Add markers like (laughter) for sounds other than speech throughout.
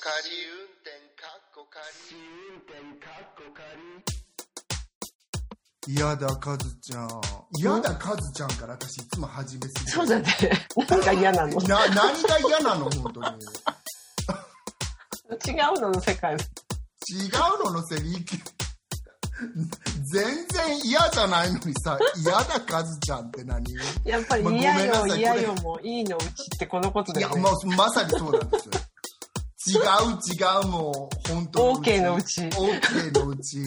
仮運転かっこ仮運転かっこ仮嫌だ、カズちゃん。嫌だ、カズちゃんから私いつも始めすぎそうだね。(laughs) なんか嫌なの。な、何が嫌なの本当に。違うのの世界。違うののせい全然嫌じゃないのにさ、嫌だ、カズちゃんって何？やっぱりまあ嫌よ、ごめんなさい嫌よもいいのうちってこのこといや、だよね。もうまさにそうなんですよ。違う違うもう、本当 OK のうち OK のうち。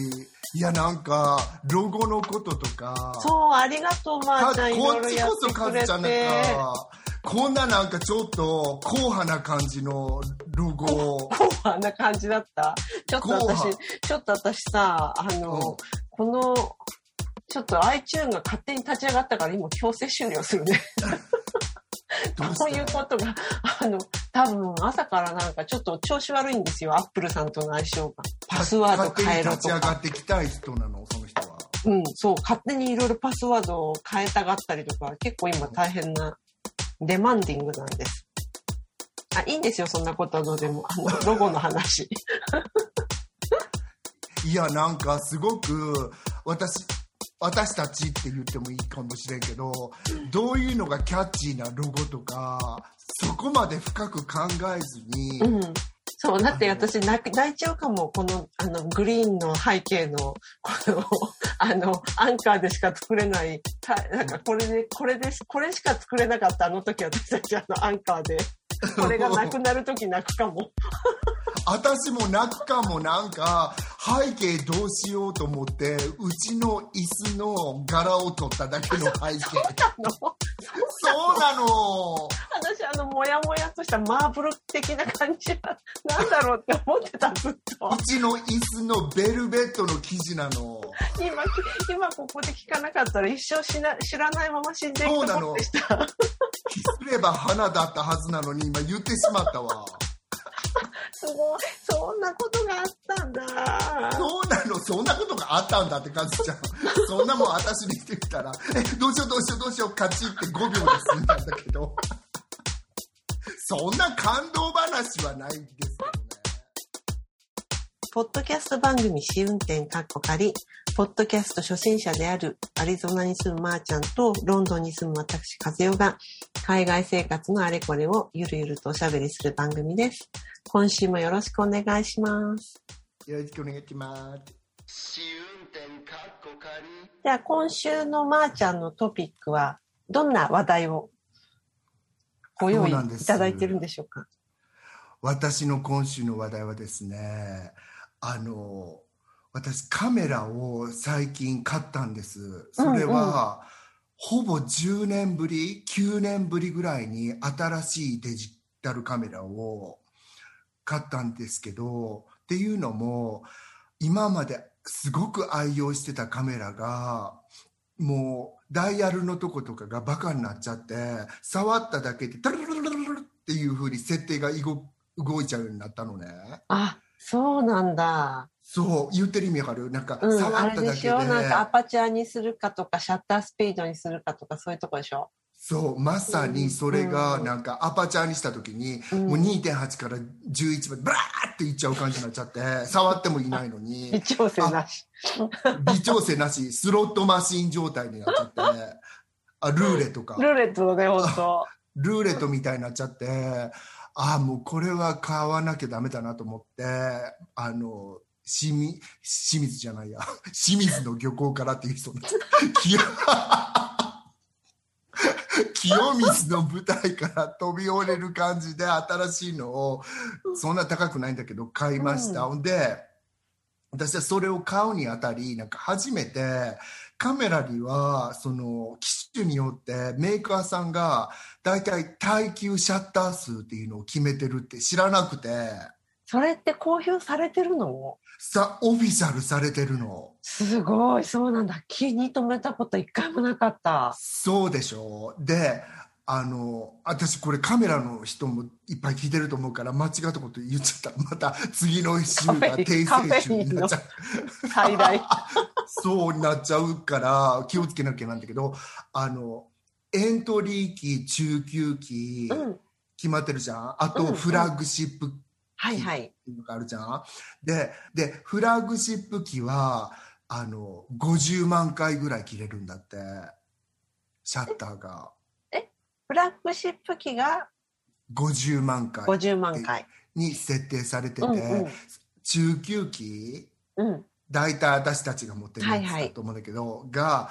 いや、なんか、ロゴのこととか。そう、ありがとう、まかーちゃん。いころいろやっちこそってくれカズちゃんなんて。か、こんななんかちょっと硬派な感じのロゴ。こうあんな感じだった？ちょっと私硬派、ちょっと私さ、あの、うんこの、ちょっと iTune が勝手に立ち上がったから今強制終了するね。(laughs) (laughs) どうこういうことが、あの、多分朝からなんかちょっと調子悪いんですよ。アップルさんとの相性が。パスワード変えろとか。勝手に立ち上がってきたい人なの、その人は。うん、そう、勝手にいろいろパスワードを変えたがったりとか、結構今大変な、デマンディングなんです。あ、いいんですよ、そんなことはどうでも。あの、(laughs) ロゴの話。(laughs) いや、なんかすごく、私、私たちって言ってもいいかもしれんけど、どういうのがキャッチーなロゴとか、そこまで深く考えずに、うん。そう、だって私泣泣いちゃうかも。この、あの、グリーンの背景の、この、あの、アンカーでしか作れない、なんかこれで、これです、これしか作れなかったあの時私たちあの、アンカーで。これがなくなる時泣くかも。私も泣くかもなんか背景どうしようと思ってうちの椅子の柄を取っただけの背景そうなの私あの、もやもやとしたマーブル的な感じは、なんだろうって思ってた、ずっと。うちの椅子のベルベットの生地なの今、今ここで聞かなかったら一生しな知らないまま死んでいくと思ってした。す (laughs) れば花だったはずなのに今言ってしまったわ (laughs) すごい。そんなことがあったんだ。そうなのそんなことがあったんだって感じちゃう (laughs) そんなもん私に言ってたらえどうしようどうしようどうしようカチって5秒で済んだんだけど (laughs) そんな感動話はないですけどねポッドキャスト番組試運転かっこ仮、ポッドキャスト初心者であるアリゾナに住むまーちゃんとロンドンに住む私、和代が海外生活のあれこれをゆるゆるとおしゃべりする番組です。今週もよろしくお願いします。よろしくお願いします試運転かっこ仮では今週のまーちゃんのトピックはどんな話題をご用意いただいてるんでしょうか？私の今週の話題はですねあの私カメラを最近買ったんですそれは、ほぼ10年ぶり9年ぶりぐらいに新しいデジタルカメラを買ったんですけどっていうのも今まですごく愛用してたカメラがもうダイヤルのとことかがバカになっちゃって触っただけでタルルルルルルルっていう風に設定がいご動いちゃうようになったのねあ、そうなんだ。そう言ってる意味わかる？なんかうん、触あれっただけで,、でしょ？なんかアパチャーにするかとか、シャッタースピードにするかとか、そういうとこでしょ？そうまさにそれがうんなんかアパチャーにした時に、うんもう2.8から11までブラーっていっちゃう感じになっちゃって触ってもいないのに。微調整なし。微調整なし。スロットマシン状態になっちゃって。あルーレとか。ルーレットのね、ほんと。ルーレットみたいになっちゃって。ああもうこれは買わなきゃダメだなと思ってあの清水清水じゃないや。(laughs) 清水の漁港からっていう人なんです清 (laughs) 清水の舞台から飛び降りる感じで新しいのをそんな高くないんだけど買いました、ほんで私はそれを買うにあたりなんか初めてカメラにはその機種によってメーカーさんが大体耐久シャッター数っていうのを決めてるって知らなくて。それって公表されてるの？さオフィシャルされてるのすごい、そうなんだ。気に留めたこと一回もなかった。そうでしょであの私これカメラの人もいっぱい聞いてると思うから間違ったこと言っちゃった (laughs) また次の週が訂正週になっちゃう最大。(laughs) そうなっちゃうから気をつけなきゃなんだけどあのエントリー機中級機うん。決まってるじゃんあとうんフラッグシップはいはい。っていうのがあるじゃん。で、で、フラッグシップ機は、あの、50万回ぐらい切れるんだって。シャッターが。フラッグシップ機が？50万回50万回。に設定されてて、うんうん中級機、うん。大体私たちが持ってるやつはいはいだと思うんだけど、が、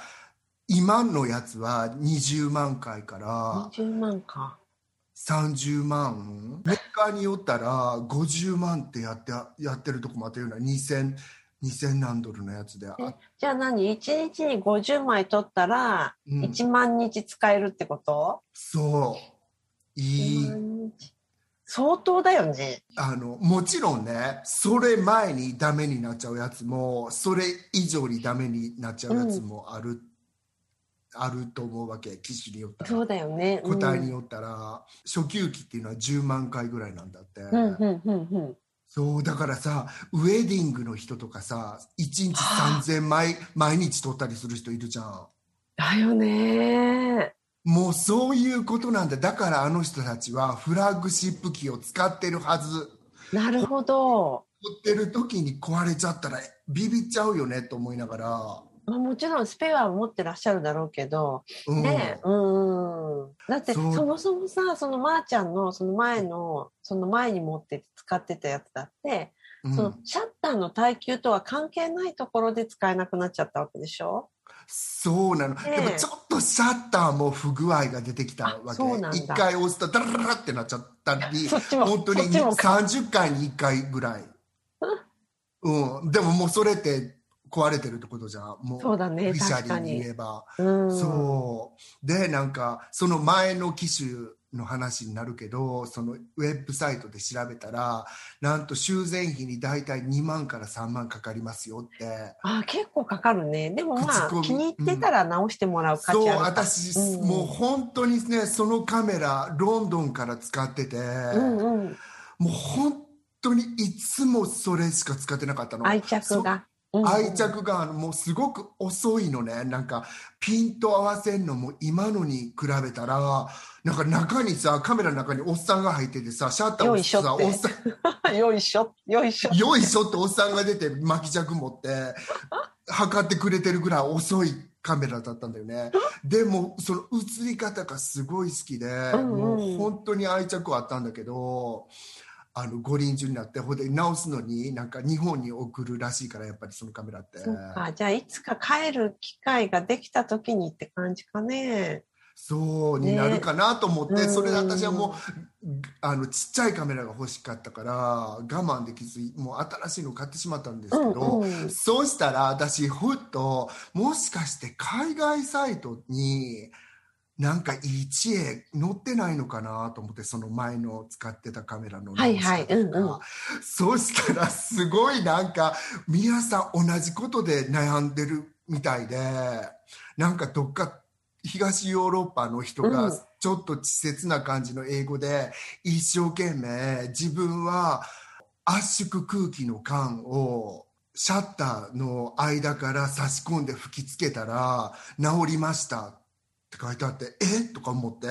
今のやつは20万回から20万か。30万。メーカーによったら50万ってやってやってるとこもあったような。2000 2000何ドルのやつでじゃあ何 ?1 日に50枚取ったら、うん。1万日使えるってこと、そう。いい。1万日。相当だよね。あのもちろんねそれ前にダメになっちゃうやつもそれ以上にダメになっちゃうやつもある、あると思うわけ。機種によったら。そうだよね。個体によったら、初級機っていうのは10万回ぐらいなんだって、うん、うん、うん、うん。そうだからさウェディングの人とかさ1日3000枚毎日撮ったりする人いるじゃん。だよね。もうそういうことなんだ。だからあの人たちはフラッグシップ機を使ってるはず。なるほど。撮ってる時に壊れちゃったらビビっちゃうよねと思いながら、まあ、もちろんスペアを持ってらっしゃるだろうけど、うん。ねうんうん。だってそもそもさ、そのまーちゃんのその前の、その前に持って使ってたやつだって、うん。そのシャッターの耐久とは関係ないところで使えなくなっちゃったわけでしょ？そうなの、え。えでもちょっとシャッターも不具合が出てきたわけ。一回押すとダラララってなっちゃったり本当にそっちもか。30回に1回ぐらい、(laughs) うん、でももうそれって壊れてるってことじゃん。もうそうだねオフィシャリーに。言えば、うん。そう。でなんかその前の機種の話になるけどそのウェブサイトで調べたらなんと修繕費に大体2万から3万かかりますよって。あ結構かかるね。でもまあ気に入ってたら直してもらう価そう値あるか私、うん。もう本当にねそのカメラロンドンから使ってて、うんうん。もう本当にいつもそれしか使ってなかったの。愛着が。愛着がもうすごく遅いのね。なんかピント合わせんのも今のに比べたらなんか中にさカメラの中におっさんが入っててさシャッターをさおっさんよいしょ、よいしょ。(laughs) よいしょっておっさんが出て巻き尺持って測ってくれてるぐらい遅いカメラだったんだよね。でもその映り方がすごい好きで、んうん。もう本当に愛着はあったんだけどあの五輪中になってほんで直すのになんか日本に送るらしいからやっぱりそのカメラってそっか。じゃあ、いつか帰る機会ができた時にって感じかね。そうになるかなと思って、ねそれで私はもうあのちっちゃいカメラが欲しかったから我慢できずもう新しいの買ってしまったんですけど、うんうんそうしたら私ふっともしかして海外サイトになんかいい知恵載ってないのかなと思ってその前の使ってたカメラのはいはいうんうん。そうしたらすごいなんか皆さん同じことで悩んでるみたいでなんかどっか東ヨーロッパの人うん。がちょっと稚拙な感じの英語で一生懸命自分は圧縮空気の管をシャッターの間から差し込んで吹きつけたら治りましたって書いてあってえ？とか思って。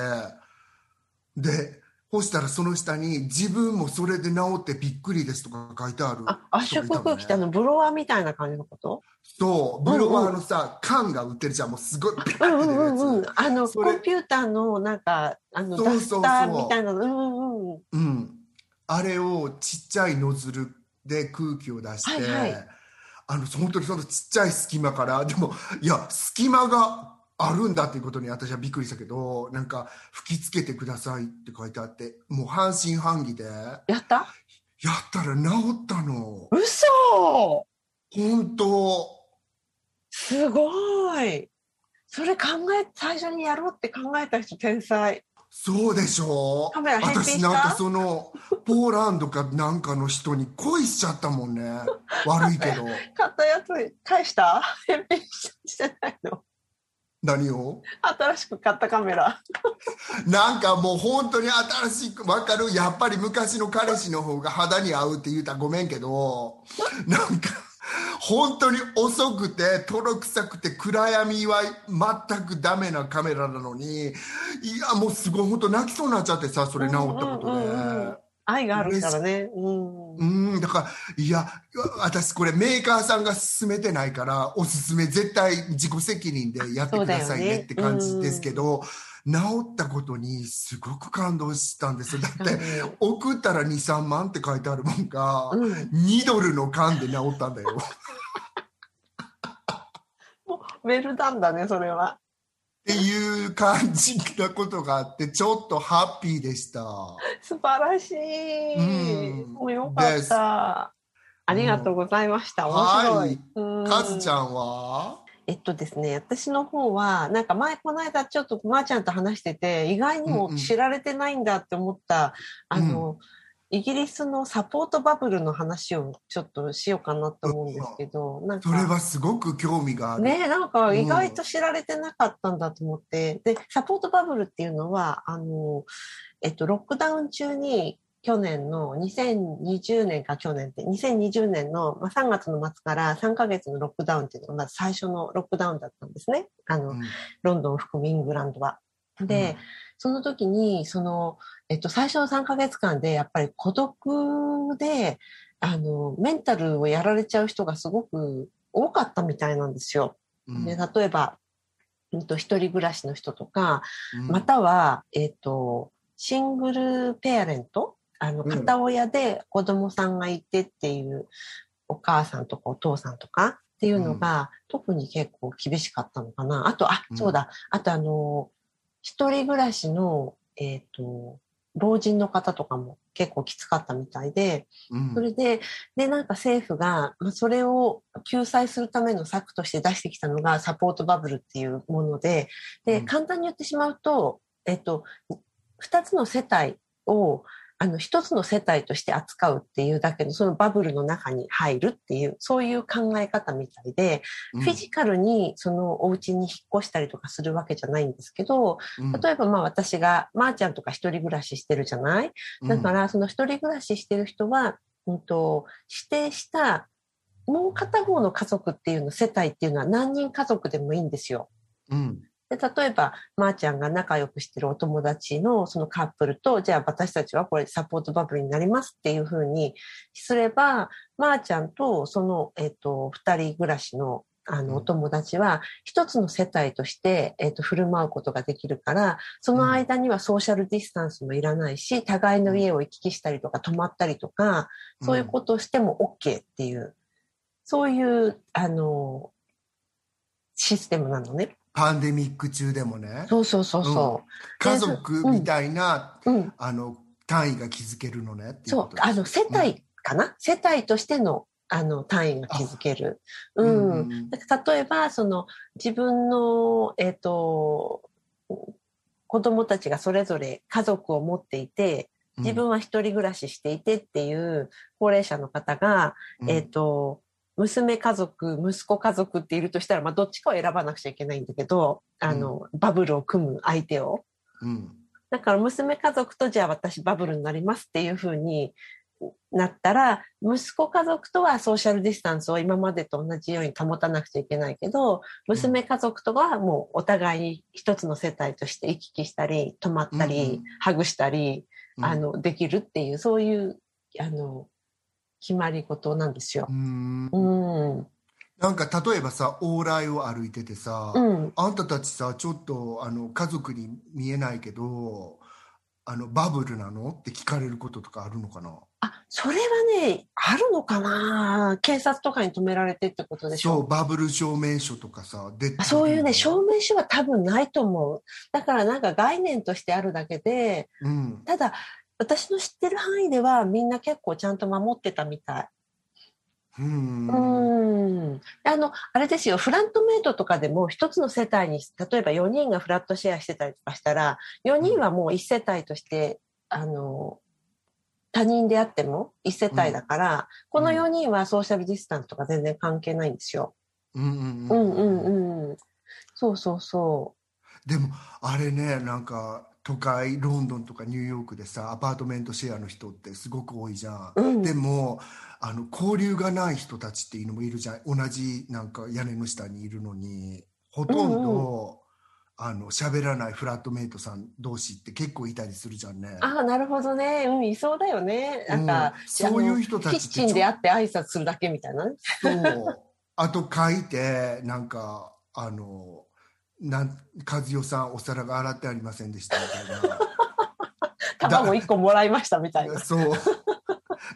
でそしたらその下に自分もそれで治ってびっくりですとか書いてある。あ、圧縮空気ってあの、ブロワーみたいな感じのこと？そう。ブロワーのさ缶が売ってるじゃん。もうすごいピカうんッて出るやつ、うんうん。あの、コンピューターの、なんか、あの、そうそうそう。ダスターみたいなの。うんうんうん。うん、あれをちっちゃいノズルで空気を出して、はいはい。あの本当にそのちっちゃい隙間から。でもいや隙間があるんだっていうことに私はびっくりしたけどなんか吹きつけてくださいって書いてあってもう半信半疑で。ややった？ったら治ったの。嘘！本当。すごい。それ考え、最初にやろうって考えた人天才。そうでしょ。カメラ返品した？私なんかそのポーランドかなんかの人に恋しちゃったもんね。悪いけど。(laughs) 買ったやつ返した？返品してないの何を？新しく買ったカメラ。なんかもう本当に新しい分かる？やっぱり昔の彼氏の方が肌に合うって言うたらごめんけどなんか本当に遅くてとろ臭くて暗闇は全くダメなカメラなのにいやもうすごい本当泣きそうになっちゃってさそれ治ったことで、うん。うんうん愛があるからね。うん。うん、だから、いや、私これメーカーさんが勧めてないから、おすすめ絶対自己責任でやってくださいねって感じですけど、治ったことにすごく感動したんですよ。だって、送ったら2、3万って書いてあるもんが、うん。2ドルの缶で治ったんだよ。ウェルダンだね、それは。っていう感じなことがあって、ちょっとハッピーでした。素晴らしい。うんもうよかった。ありがとうございました。面白はいい。うんカズちゃんは？えっとですね、私の方は、なんか前、この間ちょっとまーちゃんと話してて、意外にうんうんも知られてないんだって思った、あの、イギリスのサポートバブルの話をちょっとしようかなと思うんですけど、なんか。それはすごく興味がある。ねなんか意外と知られてなかったんだと思って、で、サポートバブルっていうのは、あの、えっと、ロックダウン中に、去年の2020年か去年って、2020年のまあ3月の末から3ヶ月のロックダウンっていうのがまず最初のロックダウンだったんですね。あの、うんロンドンを含むイングランドは。で、その時に、その、えっと、最初の3ヶ月間で、やっぱり孤独で、あの、メンタルをやられちゃう人がすごく多かったみたいなんですよ。うんで、例えば、うんと、一人暮らしの人とか、うんまたは、えっと、シングルペアレントあの、うん片親で子供さんがいてっていうお母さんとかお父さんとかっていうのが、特に結構厳しかったのかな。あと、あう、んそうだ。あと、あの、一人暮らしの、えっ、と、老人の方とかも結構きつかったみたいで、うん。それで、で、なんか政府が、まあ、それを救済するための策として出してきたのがサポートバブルっていうもので、で、うん。簡単に言ってしまうと、えっと、二つの世帯を、あの、一つの世帯として扱うっていうだけの、そのバブルの中に入るっていう、そういう考え方みたいで、うん。フィジカルにそのお家に引っ越したりとかするわけじゃないんですけど、うん。例えばまあ私が、まー、ちゃんとか一人暮らししてるじゃない？だから、その一人暮らししてる人は、うんと、指定した、もう片方の家族っていうの、世帯っていうのは何人家族でもいいんですよ。うんで例えば、まー、ちゃんが仲良くしてるお友達のそのカップルと、じゃあ私たちはこれサポートバブルになりますっていうふうにすれば、まー、ちゃんとその、えっ、と、二人暮らしのあうん。の、お友達は、一つの世帯として、えっ、と、振る舞うことができるから、その間にはソーシャルディスタンスもいらないし、互いの家を行き来したりとか、泊まったりとか、そういうことをしても OK っていう、そういう、あの、システムなのね。パンデミック中でもね。そうそうそうそ家族みたいな、う。うん。あの単位が築けるのねそう、あの、世帯かな、世帯としての、あの、単位が築ける。う。うんん。だから例えば、その、自分の、えっ、と、子供たちがそれぞれ家族を持っていて、自分は一人暮らししていてっていう高齢者の方が、うん。えっ、と、娘家族、息子家族っているとしたら、まあ、どっちかを選ばなくちゃいけないんだけど、あの、バブルを組む相手を。うん。だから娘家族とじゃあ私バブルになりますっていう風になったら、息子家族とはソーシャルディスタンスを今までと同じように保たなくちゃいけないけど、娘家族とはもうお互いに一つの世帯として行き来したり、泊まったり、うん。ハグしたり、うん。あの、できるっていう、そういう、あの、決まり事なんですよう。んうん。なんか例えばさ往来を歩いててさ、うん。あんたたちさちょっとあの家族に見えないけどあのバブルなの？って聞かれることとかあるのかな？あ、それはね、あるのかな？警察とかに止められてってことでしょ？そうバブル証明書とかさであそういうね、証明書は多分ないと思う。だからなんか概念としてあるだけで、うんただ、私の知ってる範囲ではみんな結構ちゃんと守ってたみたい。うんうん。あの、あれですよ、フラットメイトとかでも一つの世帯に、例えば4人がフラットシェアしてたりとかしたら、4人はもう1世帯として、あの、他人であっても1世帯だから、この4人はソーシャルディスタンスとか全然関係ないんですよ。うんうんううんんうんうん。そうそうそでもあれねなんか都会ロンドンとかニューヨークでさアパートメントシェアの人ってすごく多いじゃん、う。うん。でもあの交流がない人たちっていうのもいるじゃん同じなんか屋根の下にいるのにほとんど、うんあの喋らないフラットメイトさん同士って結構いたりするじゃんね。ああ、なるほどね。うん、いそうだよね。なんか、うんそういう人たちキッチンで会って挨拶するだけみたいなね。そう。あと書いて、なんか、あの、なん、和代さんお皿が洗ってありませんでしたみたいな。(laughs) 卵一個もらいましたみたいな。そう。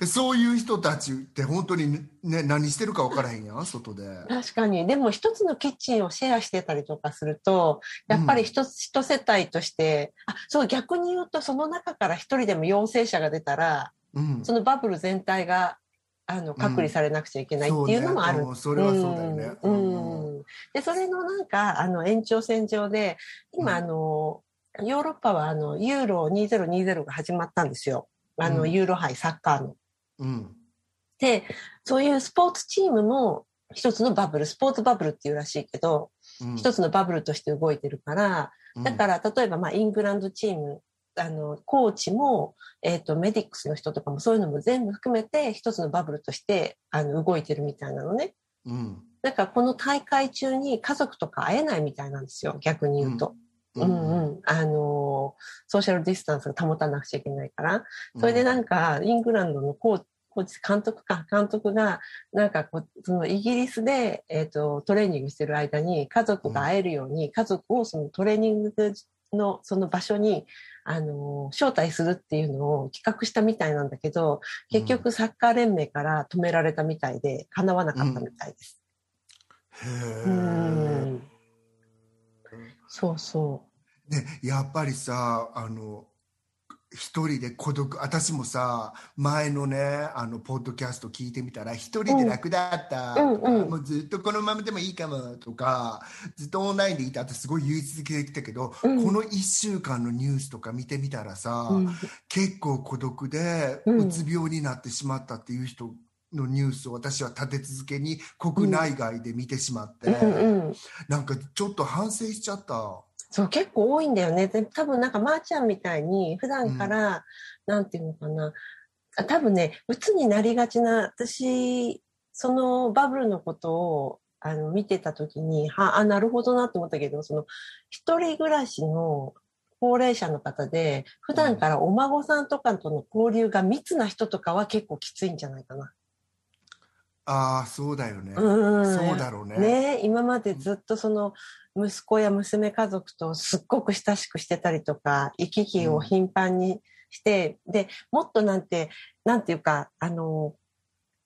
そういう人たちって本当にね、何してるか分からへんやん、外で。確かに。でも一つのキッチンをシェアしてたりとかすると、やっぱり一つ、一世帯として、あ、そう逆に言うとその中から一人でも陽性者が出たら、うん。そのバブル全体が、あの、隔離されなくちゃいけないっていうのもある。そうんそれはそうだよね。うん。うんで、それのなんか、あの、延長線上で、今、うんあの、ヨーロッパは、あの、ユーロ2020が始まったんですよ。あの、うんユーロ杯サッカーの。うん。で、そういうスポーツチームも一つのバブル、スポーツバブルっていうらしいけど、うん。一つのバブルとして動いてるから、だから例えばまあイングランドチーム、あの、コーチも、えっ、と、メディックスの人とかもそういうのも全部含めて一つのバブルとして、あの、動いてるみたいなのね。うん。だからこの大会中に家族とか会えないみたいなんですよ、逆に言うと。ううんうん。あのーソーシャルディスタンスが保たなくちゃいけないから。それでなんか、イングランドのコーチ、コーチ監督か、監督が、なんかこう、そのイギリスで、えっ、と、トレーニングしてる間に、家族が会えるように、家族をそのトレーニングのその場所に、あのー招待するっていうのを企画したみたいなんだけど、結局サッカー連盟から止められたみたいで、叶わなかったみたいです。へうえ。ん。そうそね、やっぱりさあの一人で孤独私もさ前のねあのポッドキャスト聞いてみたら一人で楽だったとか、うんうん。うんもうずっとこのままでもいいかもとかずっとオンラインでいたってすごい言い続けてきたけど、うん。この1週間のニュースとか見てみたらさ、結構孤独でうつ病になってしまったっていう人のニュースを私は立て続けに国内外で見てしまって、うんうん。なんかちょっと反省しちゃった。そう、結構多いんだよね。で多分なんか、まーちゃんみたいに、普段から、なんていうのかな。あ多分ね、鬱になりがちな、私、そのバブルのことを、あの、見てた時に、は、あ、なるほどなって思ったけど、その、一人暮らしの高齢者の方で、普段からお孫さんとかとの交流が密な人とかは結構きついんじゃないかな。ああそうだよね。うん。そうだろうね。ね今までずっとその息子や娘家族とすっごく親しくしてたりとか行き来を頻繁にして、でもっとなんてなんていうかあの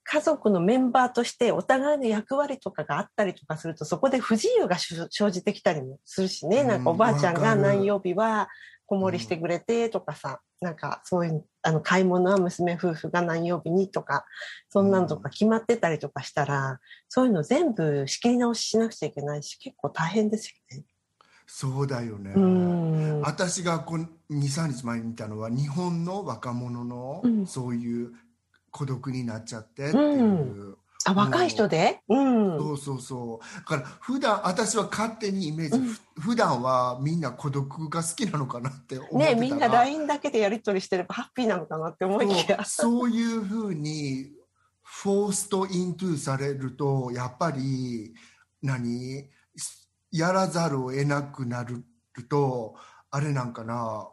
家族のメンバーとしてお互いの役割とかがあったりとかするとそこで不自由が生生じてきたりもするしね、うんなんかおばあちゃんが何曜日は子守りしてくれてとかさ、なんかそういうあの買い物は娘夫婦が何曜日にとかそんなんとか決まってたりとかしたら、そういうの全部仕切り直ししなくちゃいけないし結構大変ですよね。そうだよね。うん私がこの23日前に見たのは日本の若者のうんそういう孤独になっちゃってっていう。あ若い人で、うん、そうそうそう。だから普段私は勝手にイメージ、うん。ふ普段はみんな孤独が好きなのかなって思ってねみんな LINE だけでやり取りしてればハッピーなのかなって思いきや。そう。そういうふうにフォーストイントゥされるとやっぱり何？やらざるを得なくなるとあれなんかな？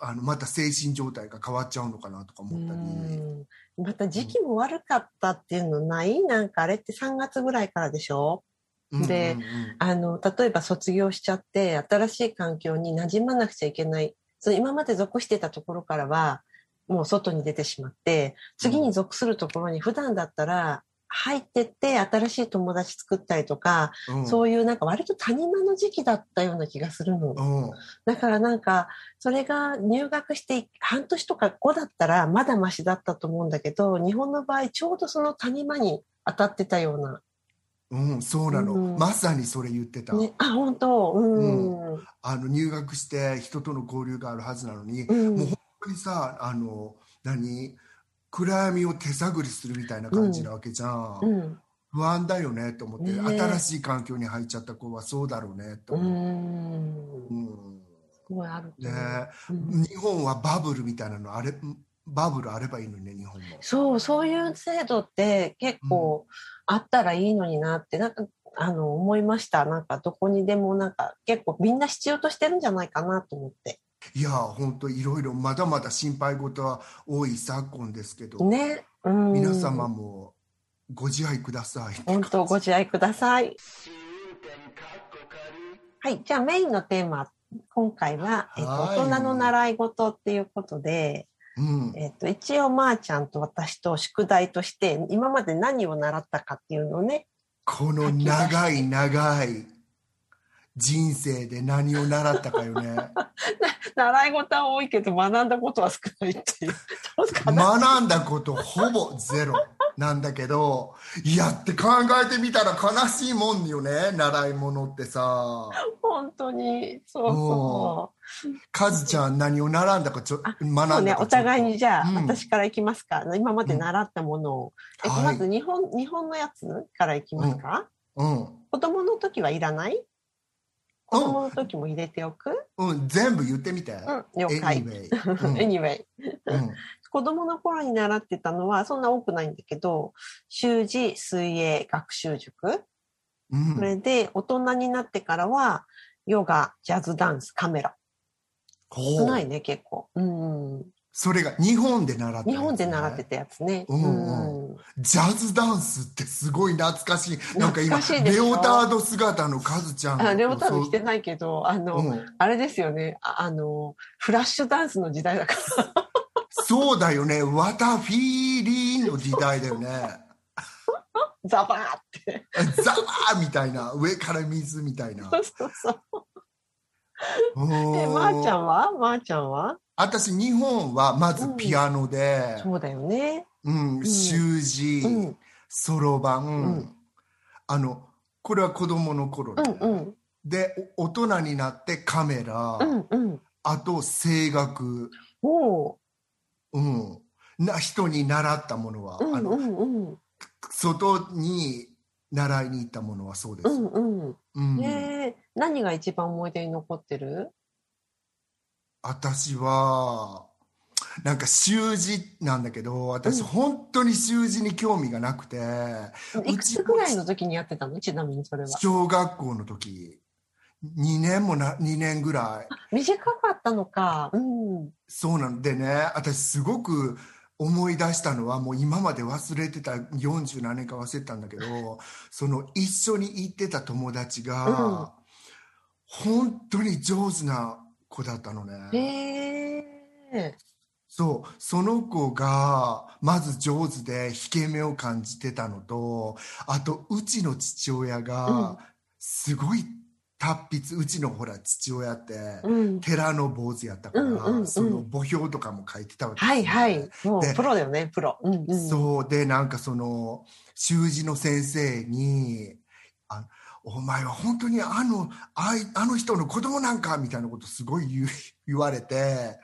あのまた精神状態が変わっちゃうのかなとか思ったり。うんまた時期も悪かったっていうのない？なんかあれって3月ぐらいからでしょ？でうんうんうんあの、例えば卒業しちゃって、新しい環境に馴染まなくちゃいけない。その今まで属してたところからは、もう外に出てしまって、次に属するところに普段だったら、入ってって新しい友達作ったりとか、うん。そういうなんか割と谷間の時期だったような気がするの。うん。だからなんか、それが入学して半年とか後だったらまだマシだったと思うんだけど、日本の場合ちょうどその谷間に当たってたような。うん、そうなの、うん。まさにそれ言ってた、ね、あ、本当。うん。あの入学して人との交流があるはずなのに、うん。もう本当にさあの何？暗闇を手探りするみたいな感じなわけじゃん、うん。不安だよねと思って、ね新しい環境に入っちゃった子はそうだろうねとう思う、ん。うん。すごいあるとね日本はバブルみたいなのあれバブルあればいいのにね日本も。そう、そういう制度って結構あったらいいのになって、なんかあの、思いました。なんか、どこにでも、なんか、結構みんな必要としてるんじゃないかなと思って。いや本当いろいろまだまだ心配事は多い昨今ですけど、ね。うん。皆様もご自愛ください。本当ご自愛ください。はい。じゃあメインのテーマ、今回は、えっと、はい大人の習い事っていうことで、うん、えっと、一応、まーちゃんと私と宿題として、今まで何を習ったかっていうのをね、この長い長い人生で何を習ったかよね。(laughs) 習い事は多いけど、学んだことは少ないっていう。学んだことほぼゼロなんだけど、いやって考えてみたら悲しいもんよね、習い物ってさ。本当に、そうそカズちゃん何を習んだかちょ、学んだかちょっとお互いにじゃあ、うん私からいきますか。今まで習ったものを。えっと、はいまず日本、日本のやつからいきますか、うん。子供の時はいらない？子供の時も入れておく？うん、全部言ってみて。うん、了解。Anyway (laughs) 子供の頃に習ってたのはそんな多くないんだけど、習字、水泳、学習塾。うんそれで、大人になってからは、ヨガ、ジャズダンス、カメラ。ほ少ないうね、結構。うん。それが日本で習って日本で習ってたやつね。うんうんジャズダンスってすごい懐かしい。なんか今、懐かしいでしょ？レオタード姿のカズちゃんレオタード着てないけど、あの、うんあれですよね。ああの、フラッシュダンスの時代だから。そうだよね。ワタフィーリーの時代だよね。(laughs) ザバーって。ザワーみたいな。上から水みたいなそ。うそうそう。(laughs) うん。え、まー、ちゃんは？まー、ちゃんは？私、日本はまずピアノで、そうだよね。うん、習字うん、そろばん。ん、あの、これは子供の頃うで、んうん。で、お大人になってカメラ、うんうん。あと声楽、おう。うん、な人に習ったものは、あのうんうんうん。外に習いに行ったものはそうです。うんうん。うんえー、何が一番思い出に残ってる？私はなんか習字なんだけど私うん本当に習字に興味がなくて、いくつぐらいの時にやってたの？ちなみにそれは。小学校の時2年もな2年ぐらい短かったのか。うん。そうなんでね私すごく思い出したのはもう今まで忘れてた40何年か忘れてたんだけど (laughs) その一緒に行ってた友達が、本当に上手な子だったのね。へえ。そうその子がまず上手で引け目を感じてたのとあとうちの父親うんがすごい達筆うちのほら父親ってうん。寺の坊主やったから、うんうんうんその墓標とかも書いてたわけですよはいはい。もでうプロだよね、プロ。うんうん。そうでなんかその習字の先生にあ「お前は本当にあのあいあの人の子供なんか?」みたいなことすごい言う (laughs) 言われて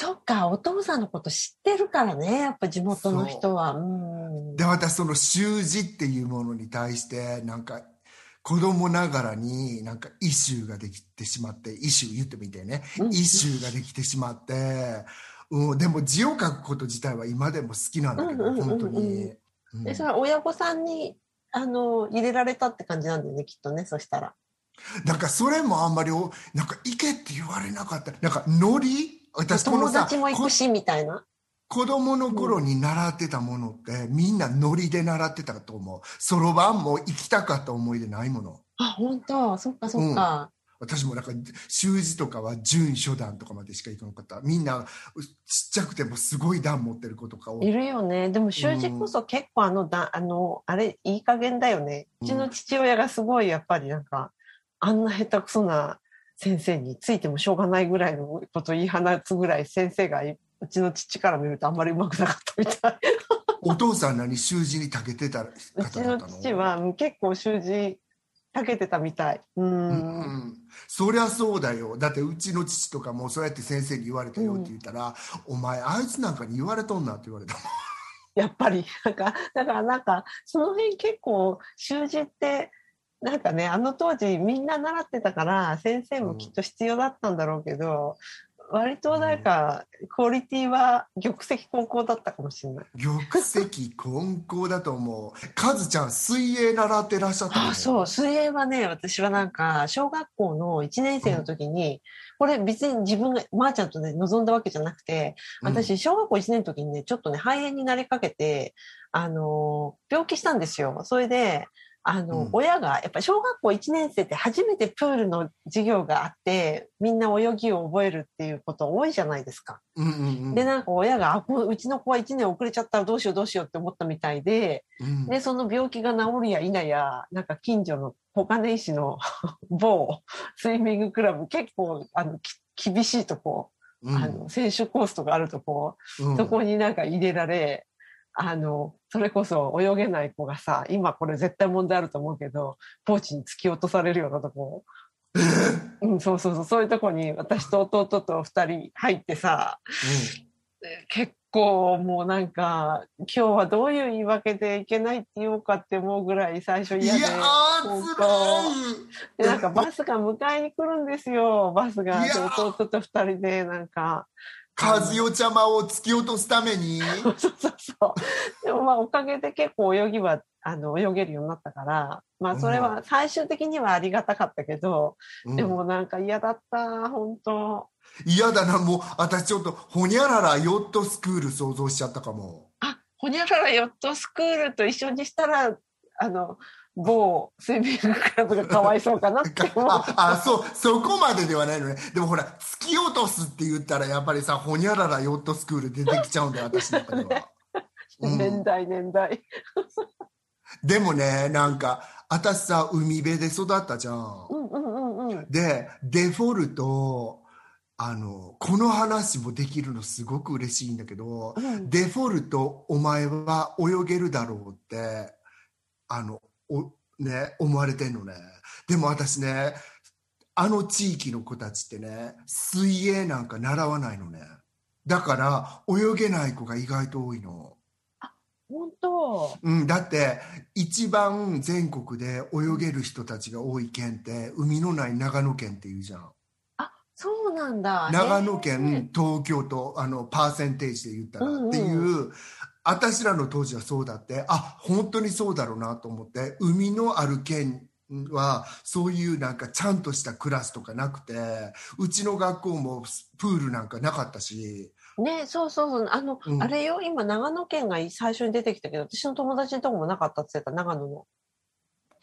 そっか、お父さんのこと知ってるからね、やっぱ地元の人は。うん。で私その習字っていうものに対してなんか子供ながらになんかイシューができてしまってイシュー言ってみてねうんイシューができてしまって、うん、でも字を書くこと自体は今でも好きなんだけどうんうんうんうん本当に。うんで、それは親御さんに、あの、入れられたって感じなんだよね、きっとね、そしたら。なんかそれもあんまりおなんか行けって言われなかったなんかノリ？私この友さ達も行くし、みたいな。子供の頃に習ってたものって、みんなノリで習ってたと思う。そろばんも行きたかった思い出ないもの。あ、本当？そっかそっか。私もなんか習字とかは準初段とかまでしか行かなかった。みんなちっちゃくてもすごい段持ってる子とかをい。るよね。でも習字こそ結構あのだ、あの、あれ、いい加減だよね。うちの父親がすごいやっぱりなんか、あんな下手くそな先生についてもしょうがないぐらいのこと言い放つぐらい先生がいうちの父から見るとあんまりうまくなかったみたい。お父さん何習字に長けてたう方ちのだったの父はうん結構習字たけてたみたい。う。うんんそりゃそうだよだってうちの父とかもそうやって先生に言われたよって言ったら、お前あいつなんかに言われとんなって言われたやっぱり、なんか、だからなんか、その辺結構習字って、なんかね、あの当時みんな習ってたから、先生もきっと必要だったんだろうけど、割となんか、クオリティは玉石混交だったかもしれない。玉石混交だと思う。カズちゃん、水泳習ってらっしゃったの？あそう、水泳はね、私はなんか、小学校の1年生の時に、これ別に自分が、まー、ちゃんとね、望んだわけじゃなくて、私、小学校1年の時にね、ちょっとね、肺炎になりかけて、あのー病気したんですよ。それで、あの、うん親が、やっぱり小学校1年生って初めてプールの授業があって、みんな泳ぎを覚えるっていうこと多いじゃないですか。うんうんうん。で、なんか親が、あ、こううちの子は1年遅れちゃったらどうしようどうしようって思ったみたいで、うんで、その病気が治るや否や、なんか近所の小金井市の (laughs) 某スイミングクラブ、結構、あの、き厳しいとこ、うんあの、選手コースとかあるとこ、うんそこになんか入れられ、あの、それこそ泳げない子がさ、今これ絶対問題あると思うけど、ポーチに突き落とされるようなとこ、うん、そうそうそう、そういうとこに私と弟と二人入ってさ、結構もうなんか、今日はどういう言い訳でいけないって言おうかって思うぐらい最初うん、い嫌で。やー、本つ当で、なんかバスが迎えに来るんですよ。バスが。弟と二人で、なんか。和代ちゃまを突き落とすために。そうそうそう。でもまあおかげで結構泳ぎは、あの、泳げるようになったから、まあそれは最終的にはありがたかったけど、うんでもなんか嫌だった、本当嫌だな、もう、私ちょっと、ほにゃららヨットスクール想像しちゃったかも。あ、ほにゃららヨットスクールと一緒にしたら、あの、某スイミングクラブがかわいそうかなって思う。(laughs) あ、あ、そう、そこまでではないのね。でもほら、突き落とすって言ったら、やっぱりさ、ほにゃららヨットスクール出てきちゃうんだよ、私の中では。(laughs) うん年代年代。でもね、なんか、私さ、海辺で育ったじゃん。うんうんうんうん。で、デフォルト、あの、この話もできるのすごく嬉しいんだけど、うんデフォルト、お前は泳げるだろうって、あの、お、ね、思われてんのね。でも私ね、あの地域の子たちってね、水泳なんか習わないのね。だから、泳げない子が意外と多いの。本当？うん、だって一番全国で泳げる人たちが多い県って海のない長野県っていうじゃんそうなんだ。長野へ県東京都あのパーセンテージで言ったらうんうんっていう、私らの当時はそうだってあ本当にそうだろうなと思って海のある県はそういうなんかちゃんとしたクラスとかなくてうちの学校もプールなんかなかったしえ。ね、そうそうそう。あの、うんあれよ、今長野県が最初に出てきたけど、私の友達のとこもなかったって言ってた、長野の。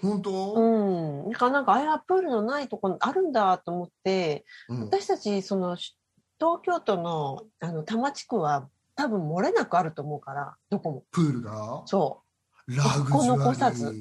本当、うん。だからなんか、あや、プールのないとこあるんだと思って、うん私たち、その、し東京都の、あの、多摩地区は、多分漏れなくあると思うから、どこも。プールが？そう。ラグジュアリー残さず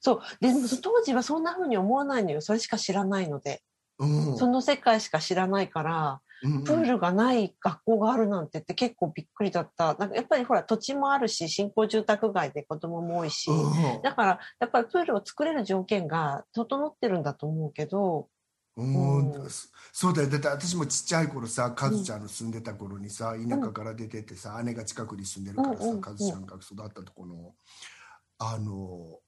そう。でも、当時はそんな風に思わないのよ。それしか知らないので。うんその世界しか知らないから、うんプールがない学校があるなんてって結構びっくりだった。なんかやっぱりほら土地もあるし、新興住宅街で子供も多いし、うんだからやっぱりプールを作れる条件が整ってるんだと思うけど、うんうんそそうだよ。だって私もちっちゃい頃さカズちゃんの住んでた頃にさ田舎から出てってさ、姉が近くに住んでるからさ、カズちゃんが育ったとこのあの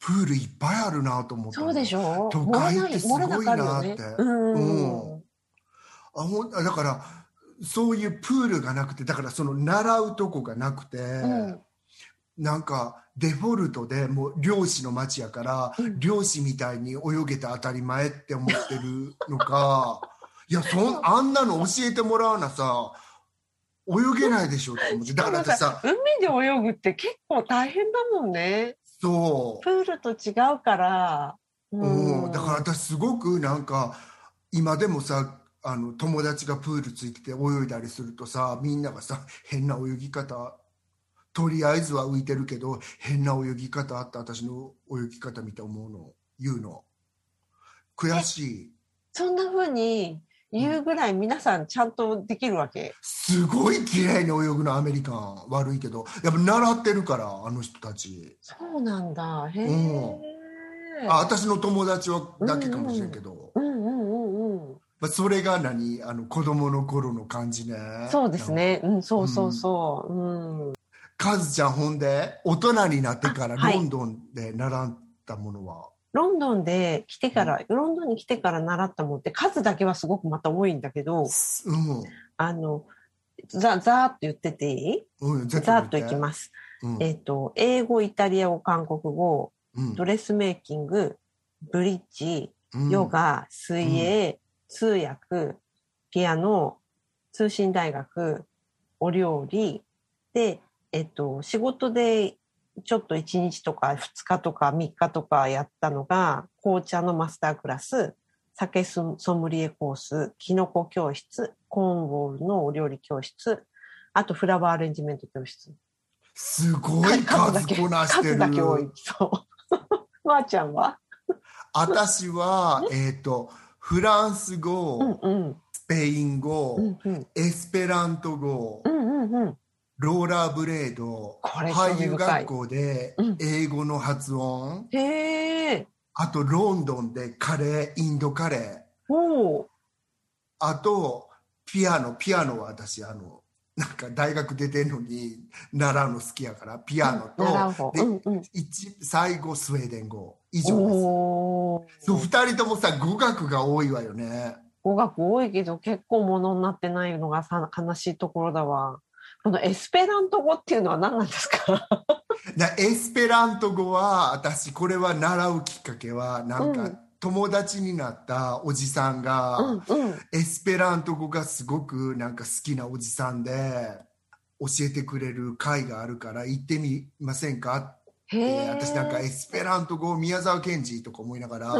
プールいっぱいあるなと思ったの。そうでしょ？都会ってすごいなって。うん。うん。あほんだからそういうプールがなくてだからその習うとこがなくて、うんなんかデフォルトでもう漁師の町やから、うん。漁師みたいに泳げて当たり前って思ってるのか。(laughs) いやそんあんなの教えてもらうなさ泳げないでしょって思って。だから私さ海で泳ぐって結構大変だもんね。そう。プールと違うから。うん、だから私すごくなんか今でもさあの友達がプールついてて泳いだりするとさみんながさ変な泳ぎ方とりあえずは浮いてるけど変な泳ぎ方あった私の泳ぎ方見て思うの言うの悔しいそんな風に言うぐらい皆さんちゃんとできるわけ？すごい綺麗に泳ぐのアメリカン悪いけどやっぱ習ってるからあの人たちそうなんだ。へえ。うんあ私の友達はだけかもしれんけど、うんうんうんうん。まあ、それが何？あの子供の頃の感じねそうですね。うん、そうそうそう。うん。カズちゃんほんで大人になってからはい。ロンドンで習ったものは？ロンドンで来てから、ロンドンに来てから習ったもんって数だけはすごくまた多いんだけど、うん。あの、ざ、ざーっと言ってていい？うん、ざーっといきます。す。うん。えっ、と、英語、イタリア語、韓国語、うん。ドレスメイキング、ブリッジ、うん。ヨガ、水泳、通訳、ピアノ、通信大学、お料理、で、えっと、仕事でちょっと1日とか2日とか3日とかやったのが、紅茶のマスタークラス、酒ソムリエコース、キノコ教室、コーンウォールのお料理教室、あとフラワーアレンジメント教室。すごい数こなしてる。数だけ多い。そう。(laughs) まー、ちゃんは？私は、え？っ、と、フランス語、うんうん。スペイン語、うんうん。エスペラント語、うんうんうん。ローラーブレード、俳優学校でうん英語の発音、へえ。あとロンドンでカレー、インドカレー。あとピアノ、ピアノは私、あの、なんか大学出てんのに習うの好きやから、ピアノと。でうんうん。一最後スウェーデン語以上です。そう、二人ともさ、語学が多いわよね。語学多いけど結構ものになってないのがさ悲しいところだわ。このエスペラント語っていうのは何なんですか？(laughs) なエスペラント語は私これは習うきっかけはなんか、うん。友達になったおじさんが、うんうん。エスペラント語がすごくなんか好きなおじさんで教えてくれる会があるから行ってみませんか？え。私なんかエスペラント語宮沢賢治とか思いながら。なん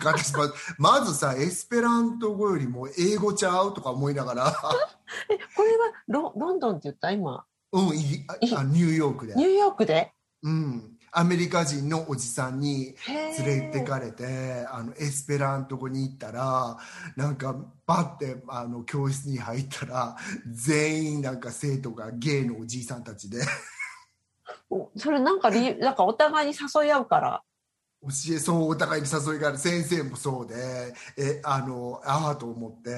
か私ままずさエスペラント語よりも英語ちゃうとか思いながらえ、これはロロンドンって言った？今。うんいああニューヨークでニューヨークで？うん、アメリカ人のおじさんに。連れてかれてあのエスペラント語に行ったらなんかバッてあの教室に入ったら全員なんか生徒がゲイのおじいさんたちでおそれなんか理由、なんかお互いに誘い合うから。教えそうお互いに誘いがある先生もそうでえあのああと思って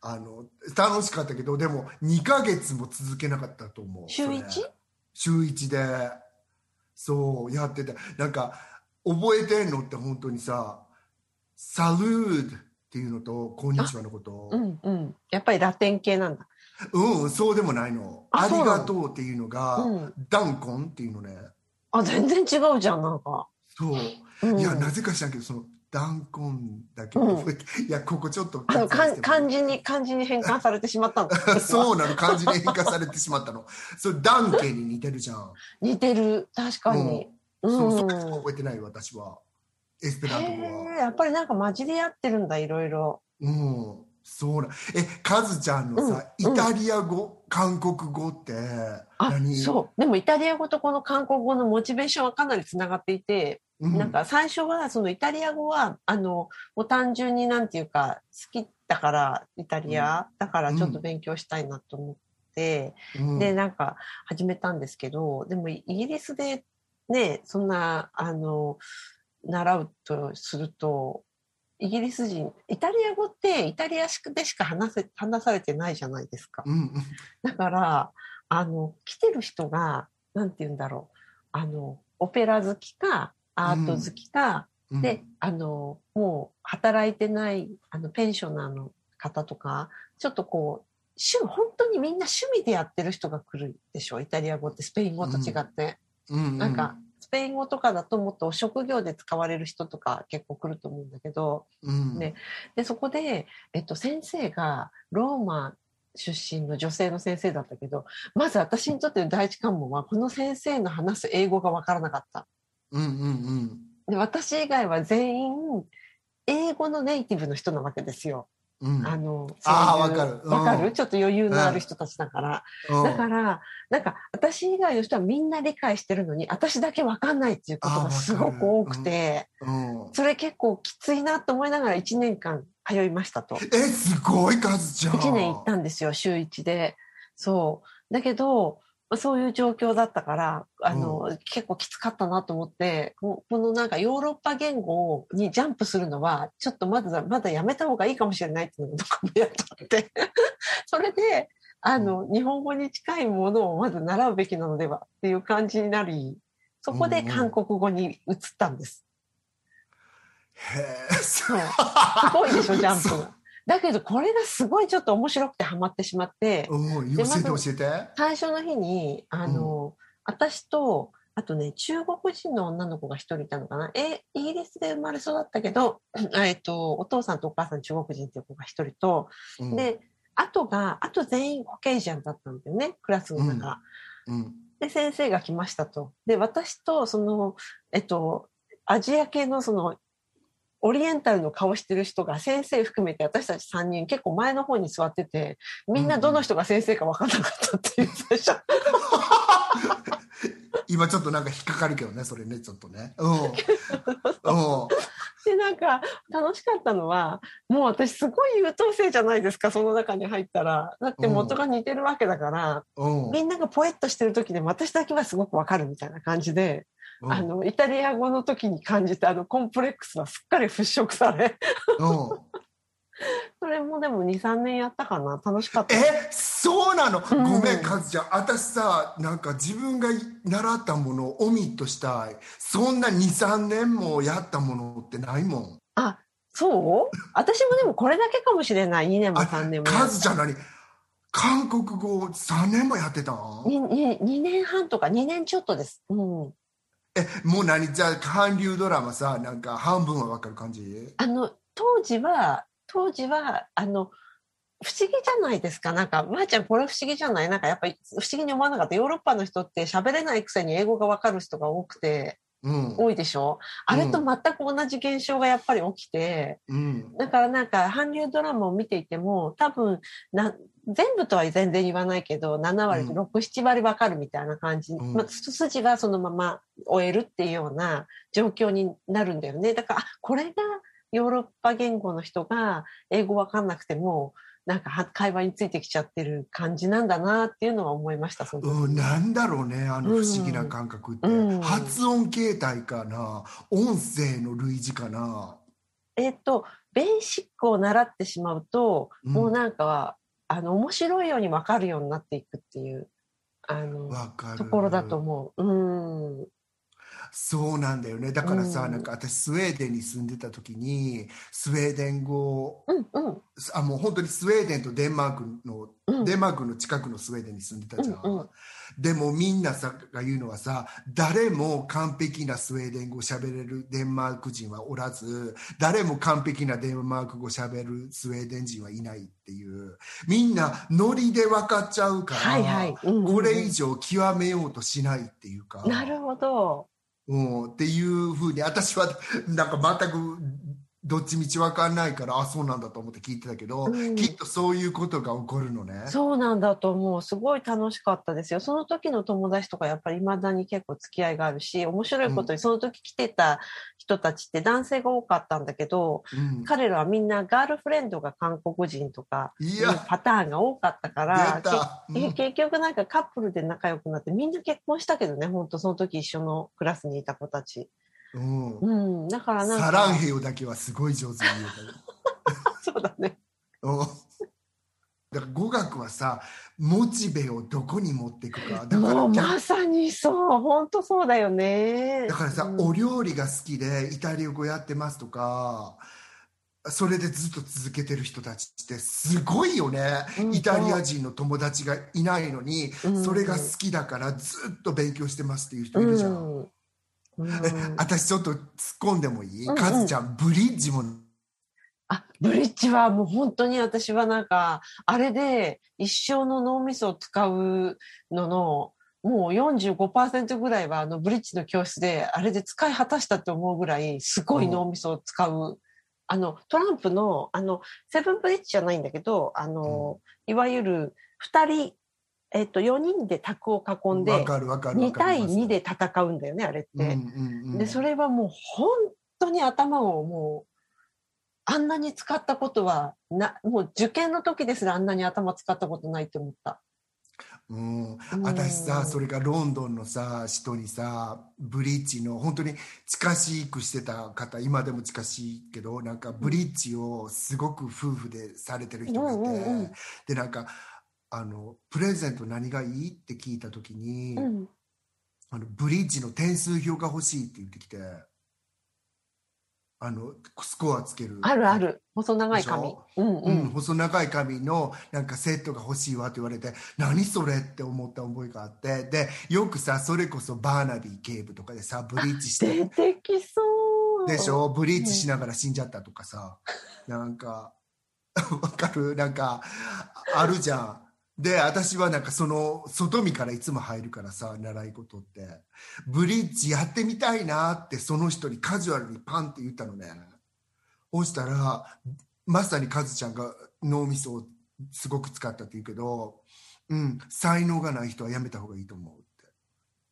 あの楽しかったけどでも2ヶ月も続けなかったと思う週それ 1? 週1でそうやっててなんか覚えてんのって本当にさ「サルード」っていうのと「こんにちは」のことうんうん。やっぱりラテン系なんだ。うん、そうでもないの「ありがとう」っていうのがうん「ダンコン」っていうのね。あ、全然違うじゃん、なんか。そう、うん、いやなぜか知らんけどその「ダンコン」だけ、うん。(laughs) いやここちょっとあの、漢字に、漢字に変換されてしまったんだ。(laughs) そうなの漢字に変化されてしまったの。それダンケに似てるじゃん。似てる。確かに。うん。そうそれしか覚えてない私は。エスペラント語は。やっぱりなんか混じり合ってるんだ、いろいろ。うん、そうな。え、カズちゃんのさ、うんイタリア語、韓国語ってあ何、そう。でもイタリア語とこの韓国語のモチベーションはかなりつながっていて、うん、なんか最初はそのイタリア語は、あの、もう単純になんていうか、好きだから、イタリア、だからちょっと勉強したいなと思って、うん、で、なんか始めたんですけど、でもイギリスでね、そんな、あの、習うとすると、イギリス人、イタリア語ってイタリアでしか話せ、話されてないじゃないですか。うん、うん。だから、あの、来てる人が、なんて言うんだろう。あの、オペラ好きか、アート好きか、うん、で、あの、もう働いてない、あの、ペンショナーの方とか、ちょっとこう、趣本当にみんな趣味でやってる人が来るでしょイタリア語って。スペイン語と違って。うん、うん、なんか、スペイン語とかだともっと職業で使われる人とか結構来ると思うんだけど、うん、ねで、そこで、えっと、先生がローマ出身の女性の先生だったけど、まず私にとっての第一関門は、この先生の話す英語がわからなかった。うん、うん、うん、で、私以外は全員、英語のネイティブの人なわけですよ。うん、あの、あわかるうんわかる？ちょっと余裕のある人たちだから。うんだから、なんか、私以外の人はみんな理解してるのに、私だけわかんないっていうことがすごく多くて、うん、それ結構きついなと思いながら1年間通いましたと。え、すごいカズちゃん。1年行ったんですよ、週1で。そう。だけど、まあそういう状況だったから、あの、結構きつかったなと思って、ここのなんかヨーロッパ言語にジャンプするのは、ちょっとまだ、まだやめた方がいいかもしれないっていうのがどこもやっとって。(laughs) それで、あの、日本語に近いものをまず習うべきなのではっていう感じになり、そこで韓国語に移ったんです。へえそう。すごいでしょ、ジャンプが。(laughs) だけど、これがすごいちょっと面白くてハマってしまって、うん。教えて教えて。最初の日に、あの、私と、あとね、中国人の女の子が一人いたのかな。え、イギリスで生まれ育ったけど、(clears throat) えっと、お父さんとお母さん中国人っていう子が一人と、うん。で、あとが、あと全員コケージャンだったんだよね、クラスの中。うん。で、先生が来ましたと。で、私と、その、えっと、アジア系のその、オリエンタルの顔してる人が先生含めて私たち3人結構前の方に座ってて、みんなどの人が先生か分からなかったっていう最初。(laughs) 今ちょっとなんか引っかかるけどねそれねちょっとね。うん。(laughs) うん。で、なんか楽しかったのは、もう私すごい優等生じゃないですか、その中に入ったら。だって元が似てるわけだから、うん。みんながポエッとしてる時でも私だけはすごくわかるみたいな感じで、うん。あの、イタリア語の時に感じたあのコンプレックスはすっかり払拭され、うん。(laughs) それもでも2、3年やったかな。楽しかった。え？そうなの、うん。ごめんカズちゃん。私さなんか自分が習ったものをオミットしたい。そんな23年もやったものってないもん。あ、そう？私もでもこれだけかもしれない。2年もあ3年も。やカっズちゃん何？韓国語3年もやってたん？にに 2, 年半とか2年ちょっとです。うん。えもう何？じゃあ韓流ドラマさなんか半分はわかる感じ？あの、当時は、当時は、あの、不思議じゃないですか？なんか、まー、ちゃんこれ不思議じゃない？なんかやっぱり不思議に思わなかった。ヨーロッパの人って喋れないくせに英語がわかる人が多くて、うん。多いでしょ？あれと全く同じ現象がやっぱり起きて、うん。だからなんか韓流ドラマを見ていても多分な全部とは全然言わないけど7割とうん。6、7割わかるみたいな感じ、うん。まあ、筋がそのまま終えるっていうような状況になるんだよね。だからあこれがヨーロッパ言語の人が英語わかんなくてもなんかは会話についてきちゃってる感じなんだなっていうのは思いましたその時。うん、なんだろうねあの不思議な感覚って、うん。発音形態かな？音声の類似かな？えっとベーシックを習ってしまうと、うん。もうなんかあの面白いように分かるようになっていくっていうあのところだと思う。うん。そうなんだよね。だからさ、うん。なんか私スウェーデンに住んでた時にスウェーデン語うんうん。あもう本当にスウェーデンとデンマークの、うん。デンマークの近くのスウェーデンに住んでたじゃん、うんうんでもみんなさが言うのはさ誰も完璧なスウェーデン語を喋れるデンマーク人はおらず誰も完璧なデンマーク語喋るスウェーデン人はいないっていうみんなノリで分かっちゃうから、はいはい。うんこれ以上極めようとしないっていうかなるほど。うん、っていうふうに私はなんか全くどっちみち分かんないからあそうなんだと思って聞いてたけど、うんきっとそういうことが起こるのね。そうなんだと思う。すごい楽しかったですよ。その時の友達とかやっぱり未だに結構付き合いがあるし、面白いことにその時来てた人たちって男性が多かったんだけど、うん、彼らはみんなガールフレンドが韓国人とかいうパターンが多かったからうん結局なんかカップルで仲良くなってみんな結婚したけどね、本当その時一緒のクラスにいた子たち。うん。うん。だからなんか。サランヘヨだけはすごい上手に言え (laughs) そうだね。だから語学はさモチベをどこに持っていくか。だからもう逆まさにそう。本当そうだよね。だからさ、うん。お料理が好きでイタリア語やってますとかそれでずっと続けてる人たちってすごいよね、うん。イタリア人の友達がいないのに、うん。それが好きだからずっと勉強してますっていう人いるじゃん、私ちょっと突っ込んでもいい、うんうん。カズちゃんブリッジも。あ、ブリッジはもう本当に私はなんか、あれで一生の脳みそを使うのの、もう45%ぐらいはあのブリッジの教室であれで使い果たしたって思うぐらいすごい脳みそを使う。あの、トランプの、あの、セブンブリッジじゃないんだけど、あの、いわゆる2人、えっと、4人で卓を囲んでわ、かるわかるわ2かり対ます。2で戦うんだよね、あれって。で、それはもう本当に頭をもう、あんなに使ったことはな、もう受験の時ですらあんなに頭使ったことないって思った。うん、うん。私さそれがロンドンのさ人にさブリッジの本当に近しくしてた方今でも近しいけどなんかブリッジをすごく夫婦でされてる人がいて、でなんかあのプレゼント何がいいって聞いた時に、うん。あのブリッジの点数表が欲しいって言ってきてあのスコアつけるあるある。細長い髪でしょ？うんう、うんん。細長い髪のなんかセットが欲しいわって言われて何それって思った覚えがあってでよくさそれこそバーナビー警部とかでさブリーチして出てきそう。でしょ？ブリーチしながら死んじゃったとかさ、(laughs) なんかわかる？なんかあるじゃんで私はなんかその外見からいつも入るからさ習い事って。ブリッジやってみたいなってその人にカジュアルにパンって言ったのね。そしたらまさにカズちゃんが脳みそをすごく使ったって言うけど、うん、才能がない人はやめた方がいいと思うって。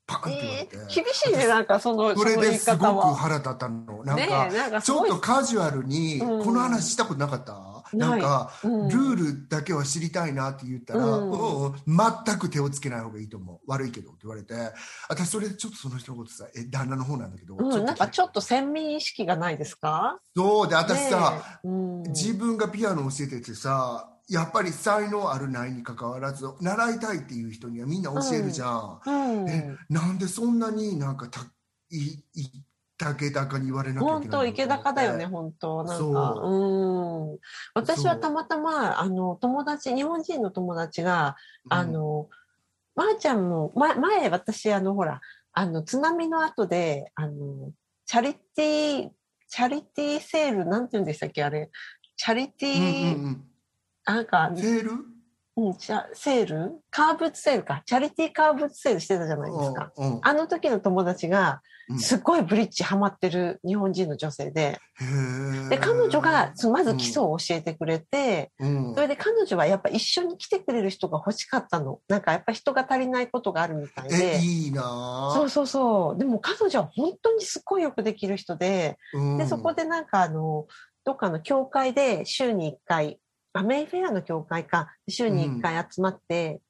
パンって言われて、えー厳しいね、なんかその、それですごく。腹立ったの。なんねか、え、なんかちょっとカジュアルに、うん。この話したことなかった？ないなんか、うん。ルールだけは知りたいなって言ったら、うん。うんうん全く手をつけない方がいいと思う。悪いけどって言われて、私それでちょっとその人のことさ、え、旦那の方なんだけど、うん、なんかちょっとと先民意識がないですか？そうで、私さ、うん、自分がピアノを教えててさ、やっぱり才能あるないにかかわらず、習いたいっていう人にはみんな教えるじゃん。うん。え、なんでそんなになんかた、い、い、竹高に言われなきゃいけない本当、池高だよね、本当。なんか、そううん。私はたまたま、あの、友達、日本人の友達が、あの、まー、ちゃんも、ま、前、私、あの、ほら、あの、津波の後で、あの、チャリティー、チャリティーセール、なんて言うんでしたっけ、あれ。チャリテうん、うんィー、うんなんかうん。、セール？うん、セール？カーブセールか。チャリティーカーブセールしてたじゃないですか。うんうん。あの時の友達が、うん。すっごいブリッジハマってる日本人の女性で、で、彼女が、まず基礎を教えてくれて、うん。それで彼女はやっぱ一緒に来てくれる人が欲しかったの。なんかやっぱ人が足りないことがあるみたいえ、で。いいなそうそうそう。でも彼女は本当にすっごいよくできる人で、うん。で、そこでなんかあの、どっかの教会で週に1回、アメイフェアの教会か、週に1回集まって、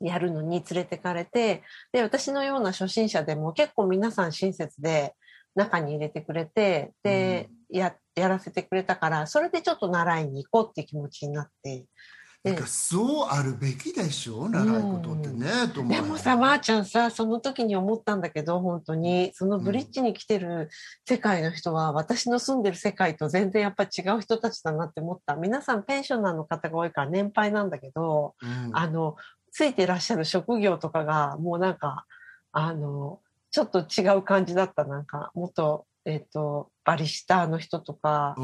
やるのに連れてかれて、で、私のような初心者でも結構皆さん親切で中に入れてくれて、で、や、やらせてくれたから、それでちょっと習いに行こうっていう気持ちになって。なんかそうあるべきでしょ習い事ってね、うよでもさ、まー、ちゃんさ、その時に思ったんだけど、本当に、そのブリッジに来てる世界の人は、私の住んでる世界と全然やっぱ違う人たちだなって思った。皆さんペンショナーの方が多いから年配なんだけど、うんあの、ついてらっしゃる職業とかが、もうなんか、あの、ちょっと違う感じだった。なんか、元、えっ、と、バリスタの人とか、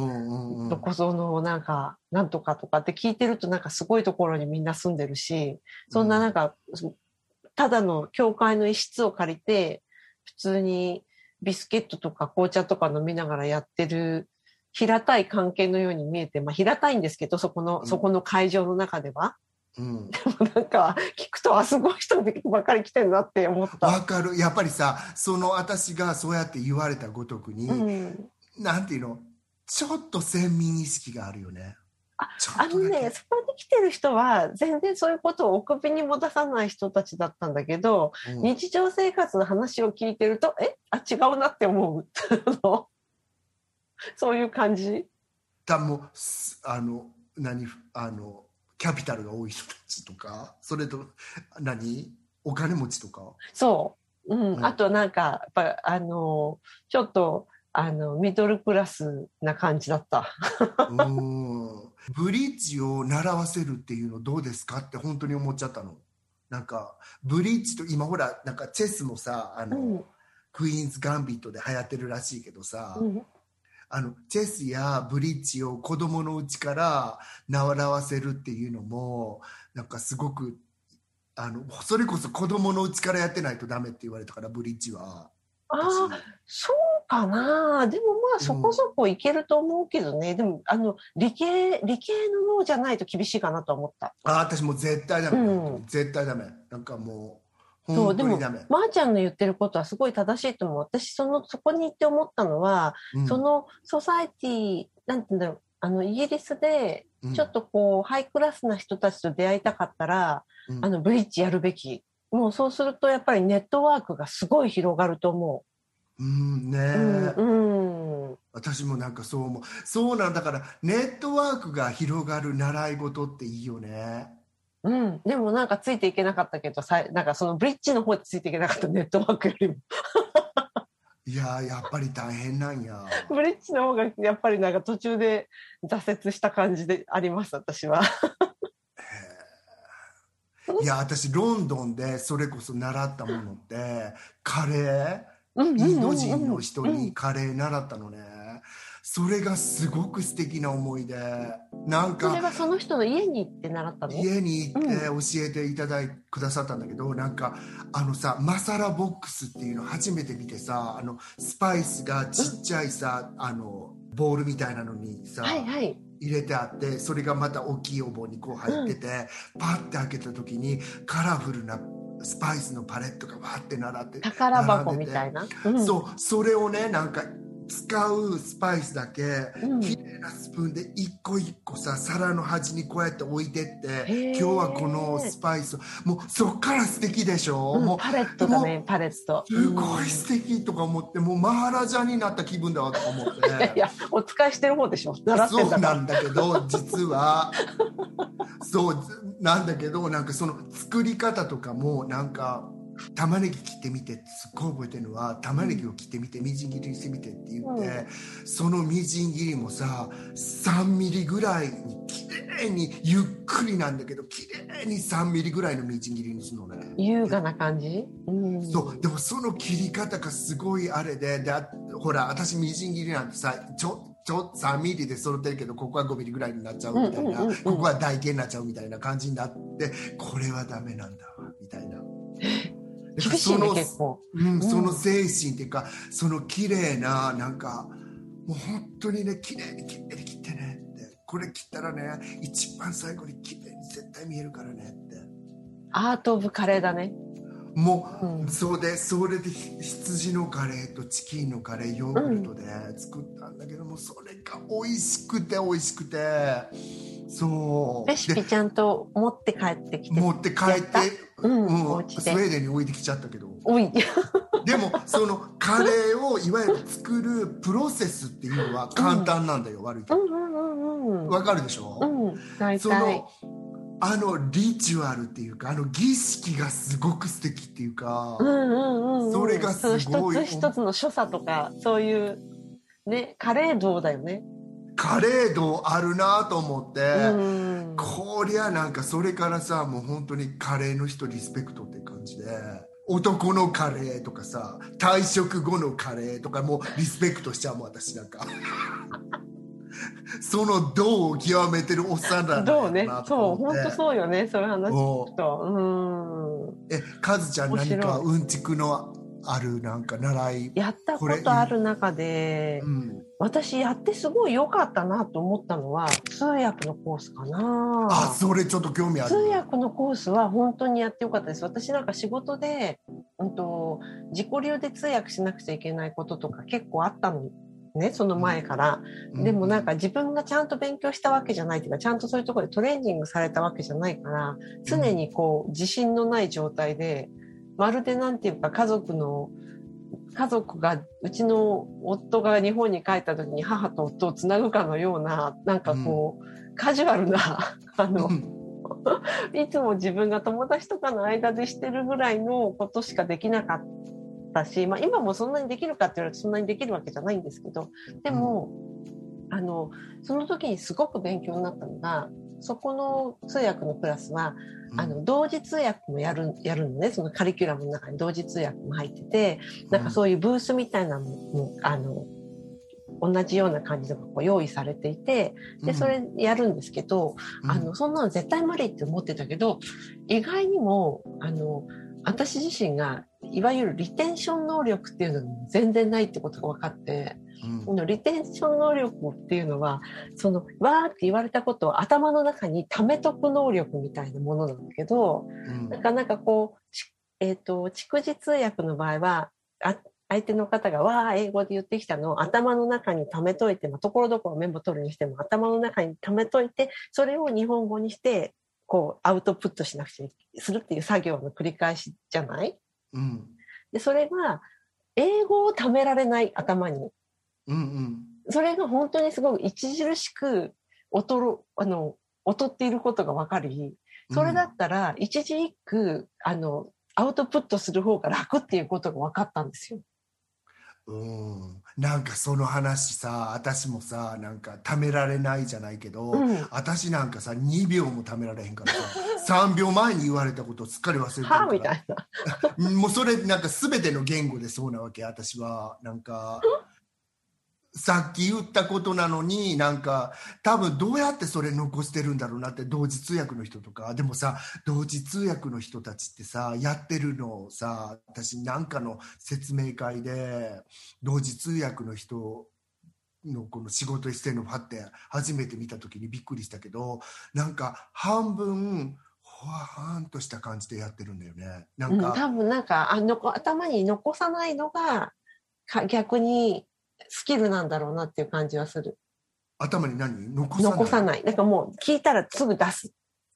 どこぞのなんか、なんとかとかって聞いてるとなんかすごいところにみんな住んでるし、そんななんか、ただの教会の一室を借りて、普通にビスケットとか紅茶とか飲みながらやってる平たい関係のように見えて、まあ平たいんですけど、そこの、うんそこの会場の中では。うんなんか、聞くと、あ、すごい人ばっかり来てるなって思った。わかるやっぱりさその私がそうやって言われたごとくに、うん。なんていうの？ちょっと先民意識があるよねああのね、そこに来てる人は、全然そういうことをお首にも出さない人たちだったんだけど、うん日常生活の話を聞いてると、え？あ、違うなって思う。(laughs) そういう感じ？だもあの何？あのキャピタルが多い人たちとかそれと何？お金持ちとか？そう。うん。うんあとなんか、やっぱ、あの、ちょっと、あの、ミドルクラスな感じだった。うんブリッジを習わせるっていうのどうですかって本当に思っちゃったのなんかブリッジと今ほらなんかチェスもさあの、うん。クイーンズ・ガンビットで流行ってるらしいけどさ、うん。あのチェスやブリッジを子供のうちから習わせるっていうのもなんかすごくあのそれこそ子供のうちからやってないとダメって言われたからブリッジはああ、そうかな。でもまあそこそこいけると思うけどね。でも、あの、理系、理系の脳じゃないと厳しいかなとは思った。あ私もう絶対ダメ、うん絶対ダメなんかもうそう、でもまー、ちゃんの言ってることはすごい正しいと思う。私、その、そこに行って思ったのは、うんそのソサエティ、なんて言うんだろう、あの、イギリスで、うんちょっとこう、ハイクラスな人たちと出会いたかったら、うんあの、ブリッジやるべき。もうそうすると、やっぱりネットワークがすごい広がると思うんねう。うん、うん。私もなんかそう思うそうなんだからネットワークが広がる習い事っていいよねうん。でもなんかついていけなかったけど、さなんかそのブリッジの方でついていけなかったネットワークよりも。いやーやっぱり大変なんや。(laughs) ブリッジの方がやっぱりなんか途中で挫折した感じであります、私は。いや私ロンドンでそれこそ習ったものってカレー？うんうんうんうんインド人の人にカレー習ったのね。それがすごく素敵な思い出。なんかそれはその人の家に行って習ったの？家に行って教えていただいくださったんだけどなんかあのさマサラボックスっていうの初めて見てさあのスパイスがちっちゃいさ、あのボールみたいなのにさ、はいはい。入れてあってそれがまた大きいお盆にこう入ってて、パッて開けた時にカラフルなスパイスのパレットがわーって並って宝箱みたいな？うんそうそれをねなんか使うスパイスだけ、うん綺麗なスプーンで一個一個さ皿の端にこうやって置いてって今日はこのスパイスをもうそっから素敵でしょ、もううんパレットだね、パレット。すごい素敵とか思ってもうマハラジャになった気分だわとか思って。(laughs) いやいや、お使いしてる方でしょ。(laughs) そう。なんだけど実はそうなんだけどなんかその作り方とかもなんか玉ねぎ切ってみてすっごい覚えてるのは玉ねぎを切ってみてみじん切りにしてみてって言って、そのみじん切りもさ3ミリぐらいに綺麗にゆっくりなんだけど綺麗に3ミリぐらいのみじん切りにするのね。優雅な感じ？うん。そうでもその切り方がすごいあれでであほら私みじん切りなんてさちょちょ3ミリで揃ってるけどここは5ミリぐらいになっちゃうみたいな、うんうんうんうんここは台形になっちゃうみたいな感じになってこれはダメなんだわみたいな。(laughs) 厳しいね、その結構。うん、その精神っていうかその綺麗ななんかもう本当にね綺麗に綺麗に切ってねって。これ切ったらね一番最後に綺麗に絶対見えるからねって。アート・オブ・カレーだね。もう、うん。そうでそれでひ羊のカレーとチキンのカレーヨーグルトで作ったんだけども、それが美味しくて美味しくて。そう。レシピちゃんと持って帰ってきて。持って帰ってうんスウェーデンに置いてきちゃったけど。でもそのカレーをいわゆる作るプロセスっていうのは簡単なんだよ、悪いけどうんうんうんうん。わかるでしょ、うん。大そ体の。あのリチュアルっていうかあの儀式がすごく素敵っていうか、うんうんうんうん。それがすごいその一つ一つの所作とか、そういう、ね、カレー道だよね。カレー度あるなと思って、うん。こりゃなんかそれからさもう本当にカレーの人リスペクトって感じで男のカレーとかさ退職後のカレーとかもうリスペクトしちゃうもん私なんか (laughs) その道を極めてるおっさんらどうねな。とそう、本当そうよね。そういう話も聞くと。うん。うえカズちゃん何かうんちくのあるなんか習い、やったことある中でう、ん、私やってすごい良かったなと思ったのは、通訳のコースかな。あそれちょっと興味ある通訳のコースは本当にやってよかったです。私なんか仕事で、うんと、自己流で通訳しなくちゃいけないこととか結構あったのね、その前から。うでもなんか自分がちゃんと勉強したわけじゃないというか、ちゃんとそういうところでトレーニングされたわけじゃないから、常にこう自信のない状態で、まるでなんていうか家族の、家族が、うちの夫が日本に帰った時に母と夫をつなぐかのような、なんかこう、カジュアルな、あのう、ん (laughs) いつも自分が友達とかの間でしてるぐらいのことしかできなかったし、まあ今もそんなにできるかって言われるとそんなにできるわけじゃないんですけど、でも、あの、その時にすごく勉強になったのが、そこの通訳のクラスは、あの、同時通訳もやる、やるのね、そのカリキュラムの中に同時通訳も入ってて、なんかそういうブースみたいなのも、あの、同じような感じのがこう用意されていて、で、それやるんですけど、うん。あの、そんなの絶対無理って思ってたけど、意外にも、あの、私自身が、いわゆるリテンション能力っていうのも全然ないってことが分かって、うん。このリテンション能力っていうのは、その、わーって言われたことを頭の中に溜めとく能力みたいなものなんだけど、うん。なかなかこう、ちえっ、と、蓄字通訳の場合は、あ相手の方がわー英語で言ってきたのを頭の中に溜めといて、まあ、ところどころメモ取るにしても頭の中に溜めといて、それを日本語にして、こう、アウトプットしなくちゃいするっていう作業の繰り返しじゃない？うんで、それが、英語を溜められない頭に。うんうんそれが本当にすごく著しく劣る、あの、劣っていることが分かり、それだったら一字一句、あの、アウトプットする方が楽っていうことが分かったんですよ。うん、なんかその話さ私もさなんかためられないじゃないけど、うん。私なんかさ2秒もためられへんからさ (laughs) 3秒前に言われたことすっかり忘れてるから。はみたいな。う (laughs) んもうそれなんか全ての言語でそうなわけ私は。なんか (laughs) さっき言ったことなのになんか多分どうやってそれ残してるんだろうなって同時通訳の人とかでもさ同時通訳の人たちってさやってるのをさ私なんかの説明会で同時通訳の人のこの仕事してるのをパッて初めて見た時にびっくりしたけどなんか半分ほわーんとした感じでやってるんだよね。なうん、多分なんかあのこ頭に残さないのがか逆にスキルなんだろうなっていう感じはする。頭に何？残さない？残さない。なんかもう聞いたらすぐ出す。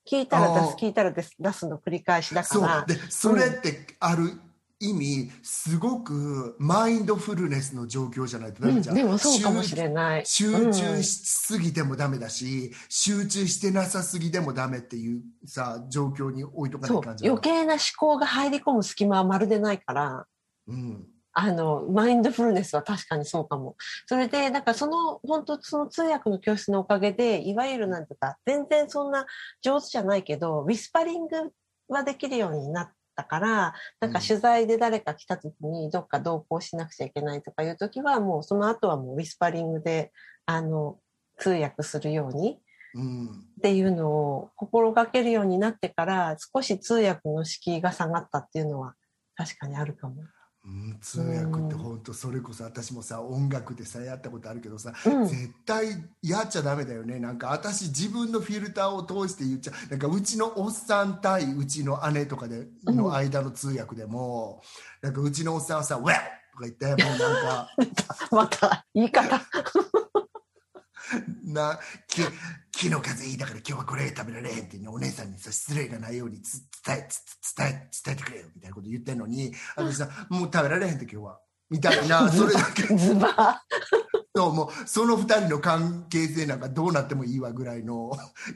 聞いたら出す、聞いたら出す出すの繰り返しだかそう。ら。でそれってある意味すごくマインドフルネスの状況じゃないとダうん、メじゃん、でもそうかもしれない。集中しすぎてもダメだし、集中してなさすぎでもダメっていうさ状況に置いとかなそいう感じ余計な思考が入り込む隙間はまるでないから、うんあの、マインドフルネスは確かにそうかも。それで、なんかその、本当その通訳の教室のおかげで、いわゆるなんていうか、全然そんな上手じゃないけど、ウィスパリングはできるようになったから、なんか取材で誰か来た時にどっか同行しなくちゃいけないとかいう時は、もうその後はもうウィスパリングで、あの、通訳するようにうんっていうのを心がけるようになってから、少し通訳の敷居が下がったっていうのは確かにあるかも。うん、通訳って本当それこそ私もさ音楽でさやったことあるけどさ、うん。絶対やっちゃダメだよね。なんか私自分のフィルターを通して言っちゃう。なんかうちのおっさん対うちの姉とかでの間の通訳でも、なんかうちのおっさんはさ「ウェッ!」とか言ってもうなんか (laughs) また、言い方。(laughs) なき昨日風邪いいだから今日はこれ食べられへんっていうお姉さんにさ失礼がないようにつ伝え伝え伝えてくれよみたいなこと言ってんのに私さもう食べられへんって今日はみたいなそれだけズバそうもうその2人の関係性なんかどうなってもいいわぐらいの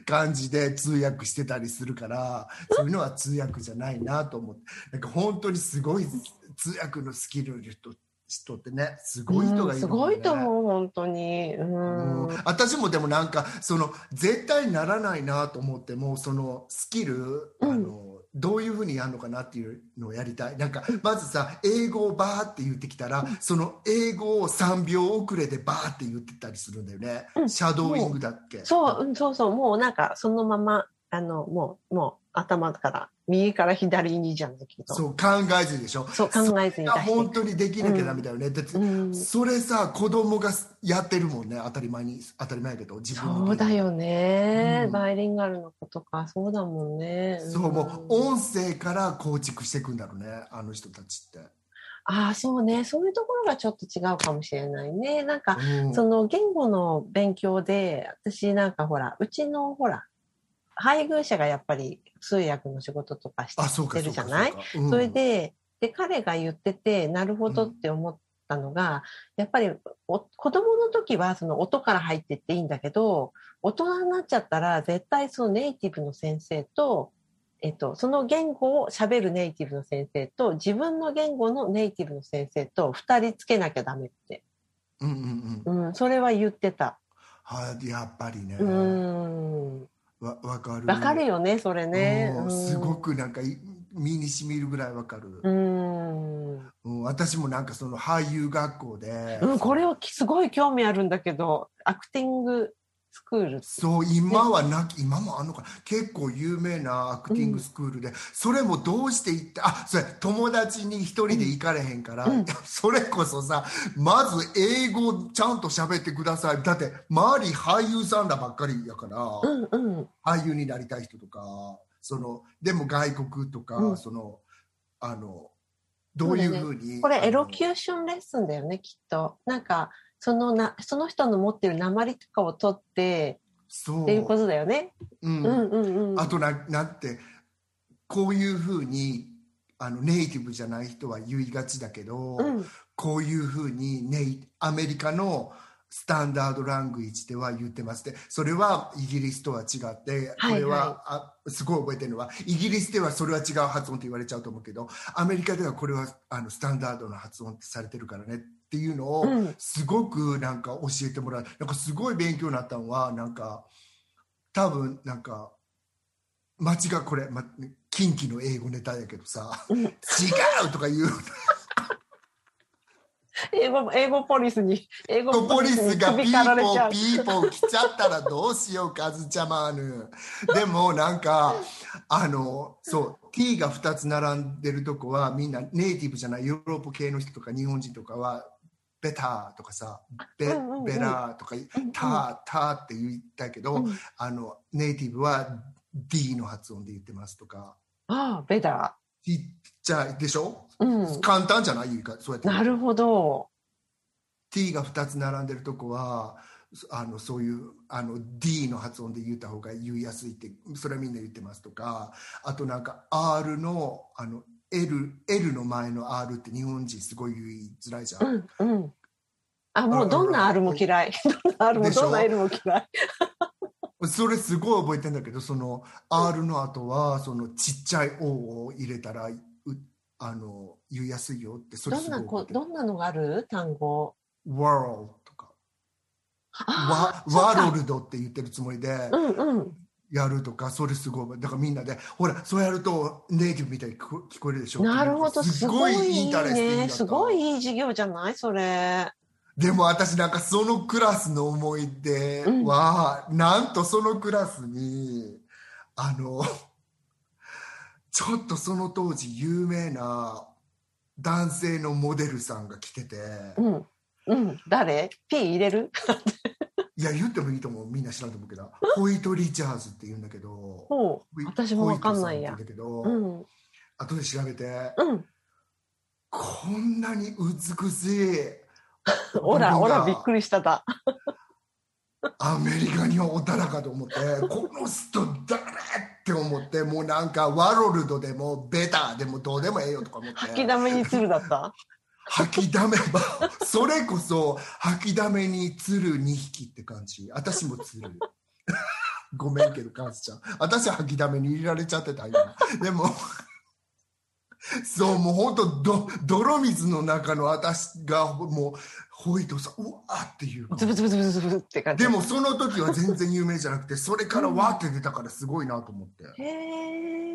感じで通訳してたりするからそういうのは通訳じゃないなと思ってなんか本当にすごい通訳のスキルの人って人ってねすごい人がいるすもんね。ごいと思う、本当に。うん。うん。私もでもなんかその絶対ならないなと思ってもそのスキル、うん。あのどういうふうにやるのかなっていうのをやりたい。なんかまずさ英語をバーって言ってきたら、その英語を3秒遅れでバーって言ってたりするんだよね、うん。シャドーイングだっけ？そう、うんそうそう、もうなんかそのまま、あの、もう、もう頭から、右から左にじゃないけど。そう考えずにでしょ？そう考えずに本当にできなきゃダメだよね、だってうんそれさ子供がやってるもんね。当たり前に当たり前やけど自分のそうだよね、うん。バイリンガルの子とか、そうだもんね。そうもう音声から構築していくんだろうね。あの人たちって。ああ、そうね。そういうところがちょっと違うかもしれないね。なんか、うん。その言語の勉強で、私なんかほら、うちのほら、配偶者がやっぱり通訳の仕事とかしてるじゃない？そうかそれで、で、彼が言ってて、なるほどって思ったのが、やっぱりお子供の時はその音から入ってっていいんだけど、大人になっちゃったら絶対そのネイティブの先生と、えっと、その言語を喋るネイティブの先生と、自分の言語のネイティブの先生と二人つけなきゃダメって。うんうんうんうん、それは言ってた。はいやっぱりね、うん。わわかるわかるよね、それね。うんうんすご。くなんかい身にしみるぐらいわかる、うん。うん私もなんかその俳優学校で、うん、これはすごい興味あるんだけど、アクティングスクール。そう今はなき、今もあんのかな結構有名なアクティングスクールで、それもどうして行ってあそれ友達に一人で行かれへんから、うん (laughs) それこそさまず英語ちゃんと喋ってくださいだって周り俳優さんらばっかりやから、うんうん。俳優になりたい人とかそのでも外国とか、うんそのあのどういうふうにこれエロュキューションレッスンだよね、きっと。なんか、そのな、その人の持ってる鉛とかを取ってそうっていうことだよね。うんうんうんうん。あとななんてこういうふうにあのネイティブじゃない人は言いがちだけど、うん。こういうふうにネイアメリカのスタンダードラングイッジでは言ってますでそれはイギリスとは違ってこれは、はいあすごい覚えてるのはイギリスではそれは違う発音って言われちゃうと思うけどアメリカではこれはあのスタンダードな発音ってされてるからねっていうのをうんすごくなんか教えてもらうなんかすごい勉強になったのはなんか多分なんか間違うこれ、ま、近畿の英語ネタやけどさ「うん違う!」とか言う英語、英語ポリスに、英語ポリスがピーポ。ーピーポー来ちゃったらどうしようカズチャマーヌでもなんかあのそう T が2つ並んでるとこはみんなネイティブじゃないヨーロッパ系の人とか日本人とかはベターとかさベ,、ベラーとかうんターターって言ったけど、うん。あのネイティブは D の発音で言ってますとか。ああ、ベダちっちゃいでしょ、ー。うん。簡単じゃない？言うかそうやって。なるほど。T が2つ並んでるとこはそあのそういうあの D の発音で言った方が言いやすいってそれはみんな言ってますとか。あとなんか R のあの L, L の前の R って日本人すごい言いづらいじゃん、うん、うん。あ、もうどんな R も嫌い。どんな R もどんな L も嫌い。(laughs) それすごい覚えてんだけどその R の後はそのちっちゃい O を入れたらうあの言いやすいよってそれどんなこ、すごいどんなのがある？単語。World とかあワワロルドって言ってるつもりで、あ、うんうん。やるとかそれすごいだからみんなでほらそうやるとネイティブみたいに聞こえるでしょ？なるほど、すごいいいね。すごいいい授業じゃない？それ。でも私なんかそのクラスの思い出は、なんとそのクラスにあの (laughs) ちょっとその当時有名な男性のモデルさんが来てて、うん。うん。誰 ?P 入れる？(laughs) いや言ってもいいと思う。みんな知らんと思うけど。ホイート・リチャーズって言うんだけど。私もわかんないや。だけど、うん。後で調べて、うん。こんなに美しい。おら、おら、びっくりしただ。アメリカにはおたらかと思って。この人誰って思って。もうなんかワロルドでもベターでもどうでもええよとか思って。吐きだめに鶴だった？吐きだめばそれこそ吐きだめに鶴2匹って感じ。私も鶴。ごめんけどカンスちゃん。私は吐きだめに入れられちゃってた今。でもそうもう本当ど泥水の中の私がもうホイートさんうわーっていうズブズブズブズブって感じ。でもその時は全然有名じゃなくてそれからわーって出たからすごいなと思って、へえ。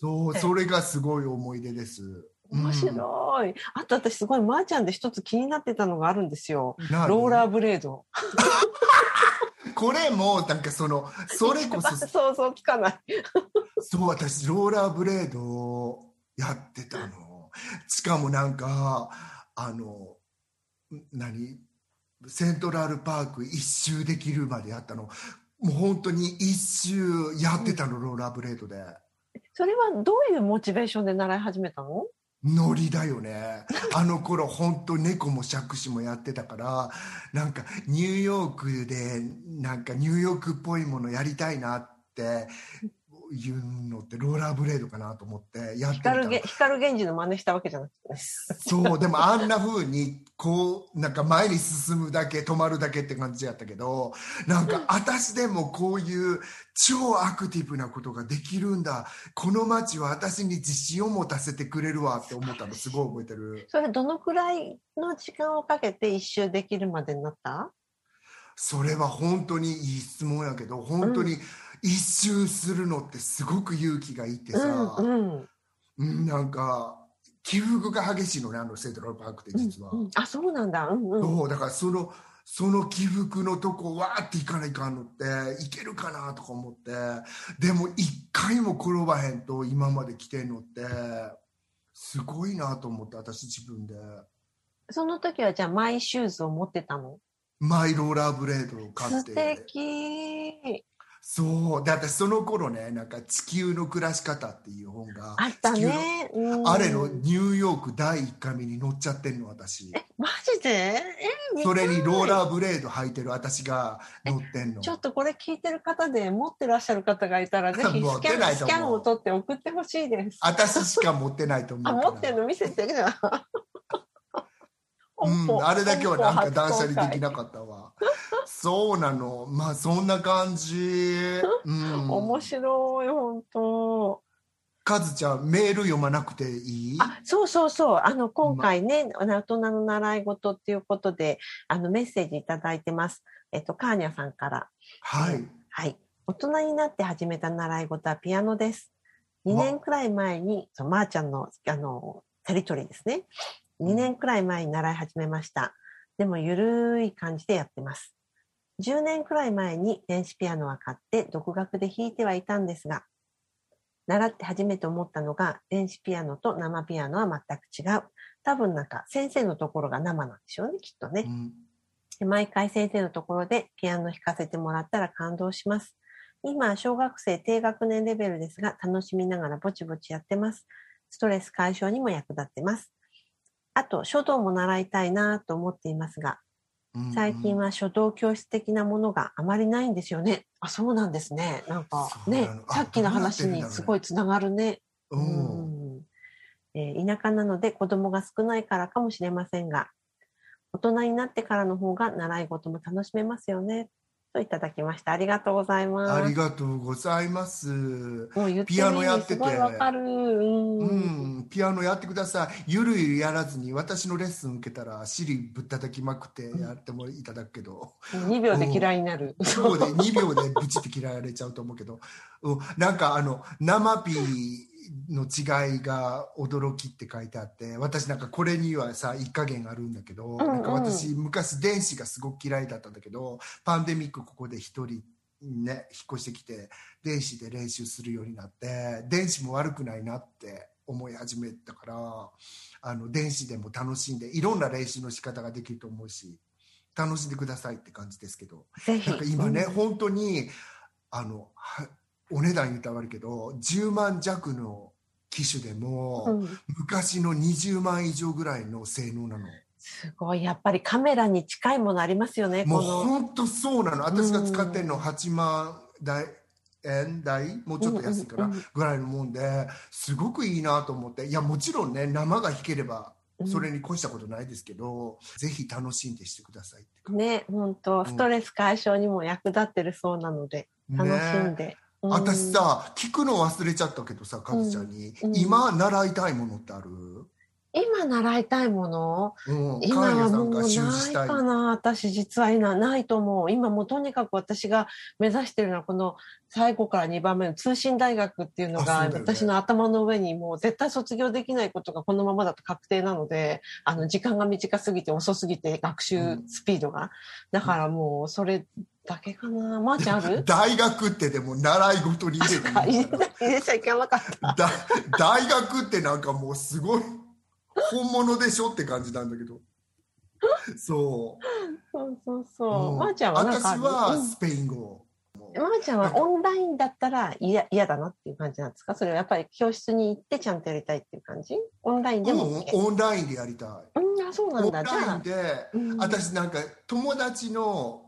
そうそれがすごい思い出です面白い。あと私すごい、まー、ちゃんで一つ気になってたのがあるんですよ。何ローラーブレード。(laughs) これもなんかそのそれこそ想像つかない。(laughs) そう私ローラーブレードをやってたのしかもなんかあのん何？セントラルパーク一周できるまでやったのもう本当に一周やってたの、ローラーブレードでそれはどういうモチベーションで習い始めたの？ノリだよね。あの頃本当猫も杓子もやってたからなんかニューヨークでなんかニューヨークっぽいものやりたいなっていうのってローラーブレードかなと思ってやって光源氏の真似したわけじゃなくて。ね。そうでもあんな風にこうなんか前に進むだけ止まるだけって感じやったけどなんか私でもこういう超アクティブなことができるんだ。この街は私に自信を持たせてくれるわって思ったの。すごい覚えてる。それどのくらいの時間をかけて一周できるまでになった？それは本当にいい質問やけど本当に一周するのってすごく勇気がいってさ、うんうんうんなんか起伏が激しいのねあのセントラルパークって実は。うんあそうなんだ。うんうん。そうだからそのその起伏のとこわーっていかないかんのっていけるかなとか思ってでも一回も転ばへんと今まで来てんのってすごいなと思って私自分でその時はじゃあマイシューズを持ってたの？マイローラーブレードを買っ素て敵。そう。で私その頃ねなんか「地球の暮らし方」っていう本があったね。うん。あれのニューヨーク第1回目に載っちゃってんの私。マジで？えそれにローラーブレード履いてる私が乗ってんの。ちょっとこれ聞いてる方で持ってらっしゃる方がいたら、ぜひスキャンスキャンを取って送ってほしいです。私しか持ってないと思うあ、持ってるの見せてじゃん。うん、あれだけはなんか断捨離できななかったわ。そうなの。まあ、そんな感じ。うん。(laughs) 面白い、本当。かずちゃん、メール読まなくていい？あ、そうそうそう。あの、今回ね、大人の習い事っていうことで、あの、メッセージいただいてます。えっと、カーニャさんから。はい。はい。大人になって始めた習い事はピアノです。2年くらい前に、まーちゃんの、あの、テリトリーですね。2年くらい前に習い始めました。でも、ゆるい感じでやってます。10年くらい前に電子ピアノは買って独学で弾いてはいたんですが、習って初めて思ったのが、電子ピアノと生ピアノは全く違う。多分なんか先生のところが生なんでしょうね、きっとね。うんで毎回先生のところでピアノ弾かせてもらったら感動します。今、小学生低学年レベルですが、楽しみながらぼちぼちやってます。ストレス解消にも役立ってます。あと、書道も習いたいなと思っていますが、うん最近は書道教室的なものがあまりないんですよね。あ、そうなんですね。なんかねさっきの話にすごいつながるね。う。うんんえー田舎なので子供が少ないからかもしれませんが、大人になってからの方が習い事も楽しめますよね。といただきました。ありがとうございます。ありがとうございます。ピアノやってて味すごいわかる。うん。うん、ピアノやってください。ゆるゆるやらずに、私のレッスン受けたら、尻ぶったたきまくってやってもいただくけど、2秒で嫌いになる。2秒で、2秒でブチって嫌われちゃうと思うけど、うん、なんかあの、生ピーの違いが驚きって書いてあって、私なんかこれにはさ、一加減あるんだけど、ん。なんか私昔電子がすごく嫌いだったんだけど、パンデミックここで一人ね、引っ越してきて、電子で練習するようになって、電子も悪くないなって思い始めたから、あの、電子でも楽しんで、いろんな練習の仕方ができると思うし、楽しんでくださいって感じですけど、ぜひ。なんか今ね、うん。本当にあのはお値段言ったら悪いけど10万弱の機種でも、うん。昔の20万以上ぐらいの性能なの。すごい。やっぱりカメラに近いものありますよね。もう。本当そうなの。私が使ってるの8万台円台？もうちょっと安いからうんうんうんぐらいのもんですごくいいなと思って。いやもちろんね生が弾ければうん。それに越したことないですけど、ぜひ楽しんでしてくださいってね、本当ストレス解消にも役立ってるそうなので、楽しんで。うん私さ聞くの忘れちゃったけどさかずちゃんに、うん。今習いたいものってある、今習いたいもの？うん、今はもうない。かな。私実は今ないと思う。今もうとにかく私が目指してるのはこの最後から2番目の通信大学っていうのが私の頭の上にもう絶対卒業できないことがこのままだと確定なのであの時間が短すぎて遅すぎて学習スピードが、だからもうそれだけかな。まー、ちゃんある？(laughs) 大学ってでも習い事に入れて (laughs) あ入れちゃいけなかった。だ大学ってなんかもうすごい (laughs) 本物でしょって感じなんだけど。そう。そうそうそう、うん。まー、ちゃんは私はスペイン語、まーちゃんはオンラインだったら嫌嫌だなっていう感じなんですか？それはやっぱり教室に行ってちゃんとやりたいっていう感じ？オンラインでもうんオンラインでやりたい。うん、あ、そうなんだ。オンラインでうん。私なんか友達の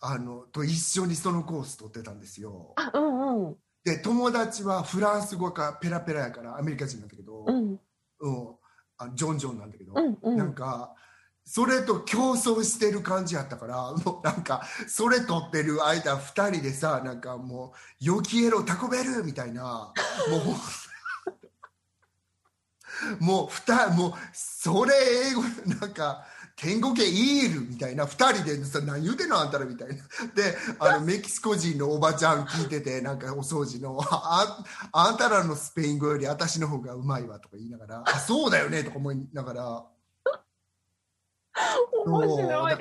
あのと一緒にそのコース取ってたんですよ。あ、うんうん。で友達はフランス語がペラペラやからアメリカ人なんだけど、うん、うんあジョン・ジョンなんだけど、うん、うん。なんかそれと競争してる感じやったから (laughs) もうなんかそれ取ってる間2人でさなんかもう「よきえろタコベル!」みたいな (laughs) もうもう二もうそれ英語なんか天国系イールみたいな2人でさ何言うてんのあんたらみたいなであのメキシコ人のおばちゃん聞いててなんかお掃除のああんたらのスペイン語より私の方がうまいわとか言いながらあそうだよねとか思いながら面白い。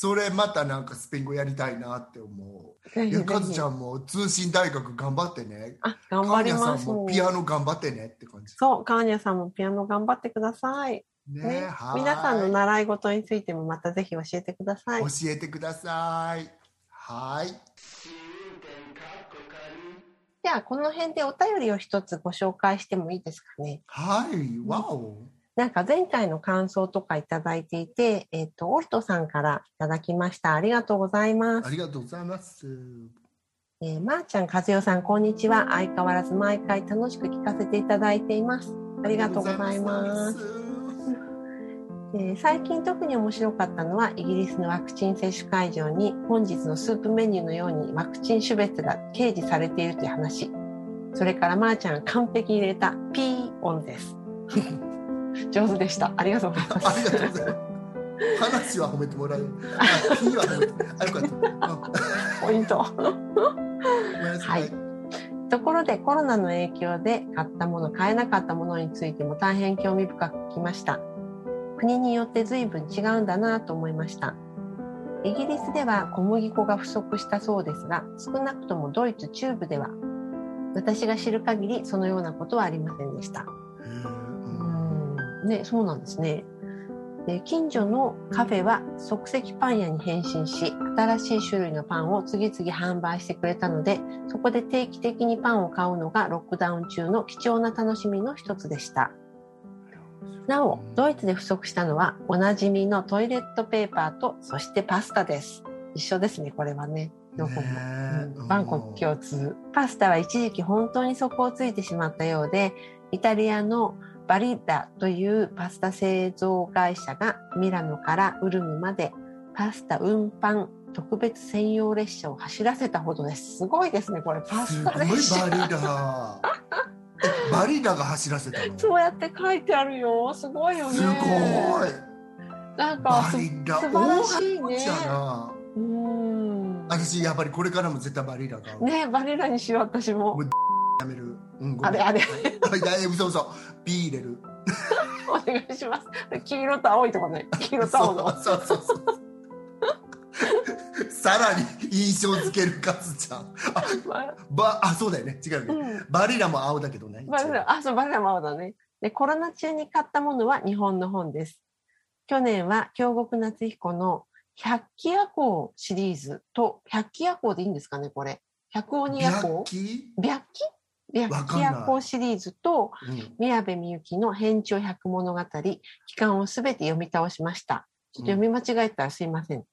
それまたなんかスペイン語やりたいなって思ういやカズちゃんも通信大学頑張ってねあ、頑張ります。カーニャさんもピアノ頑張ってねって感じそう、カーニャさんもピアノ頑張ってください。ね皆さんの習い事についてもまたぜひ教えてください。教えてくださいはいでは、この辺でお便りを一つご紹介してもいいですかね。はいわおなんか前回の感想とかいただいていて、えっ、と、オルトさんからいただきました。ありがとうございますあ。りがとうございますえー、まー、ちゃん、和代さん、こんにちは。相変わらず毎回楽しく聞かせていただいています。ありがとうございます。えー最近特に面白かったのはイギリスのワクチン接種会場に本日のスープメニューのようにワクチン種別が掲示されているという話それからまーちゃんが完璧に入れたピー音です (laughs) 上手でしたありがとうございます。話は褒めてもらう。あ、P は褒めて。あ、よかった。ポイント。はいところでコロナの影響で買ったもの買えなかったものについても大変興味深く聞きました国によって随分違うんだなと思いました。イギリスでは小麦粉が不足したそうですが少なくともドイツ中部では私が知る限りそのようなことはありませんでした。ううんん。ね、そうなんですね。で近所のカフェは即席パン屋に変身し新しい種類のパンを次々販売してくれたのでそこで定期的にパンを買うのがロックダウン中の貴重な楽しみの一つでしたなおドイツで不足したのはおなじみのトイレットペーパーとそしてパスタです一緒ですねこれはねどこも、バンコク共通パスタは一時期本当に底をついてしまったようでイタリアのバリッダというパスタ製造会社がミラノからウルムまでパスタ運搬特別専用列車を走らせたほどです。すごいですね、これ。パスすごいタ列車。バリダ。え (laughs) バリダが走らせたの。そうやって書いてあるよ。すごいよね。すごい。なんかす、バリダ。素晴らしいね。うーん。私やっぱりこれからも絶対バリダが。ねバリラにしよう、私もも。(laughs) やめる。うん、あれあれ。あ (laughs) いやいや嘘嘘。ピー入れる。お願いします。黄色と青いとかね。黄色と青の。そうそうそうそう。(laughs) さらに印象付けるカズちゃん。あ、まば、あ、そうだよね。違うね。うん。バリラも青だけどね。バリラ、あ、そう、バリラも青だね。で、コロナ中に買ったものは日本の本です。去年は京極夏彦の百鬼夜行シリーズと、百鬼夜行でいいんですかね、これ。百鬼夜行？キ白鬼？わかんない白鬼夜行シリーズと、うん。宮部みゆきの変調百物語、期間をすべて読み倒しました。ちょっと読み間違えたらすいません。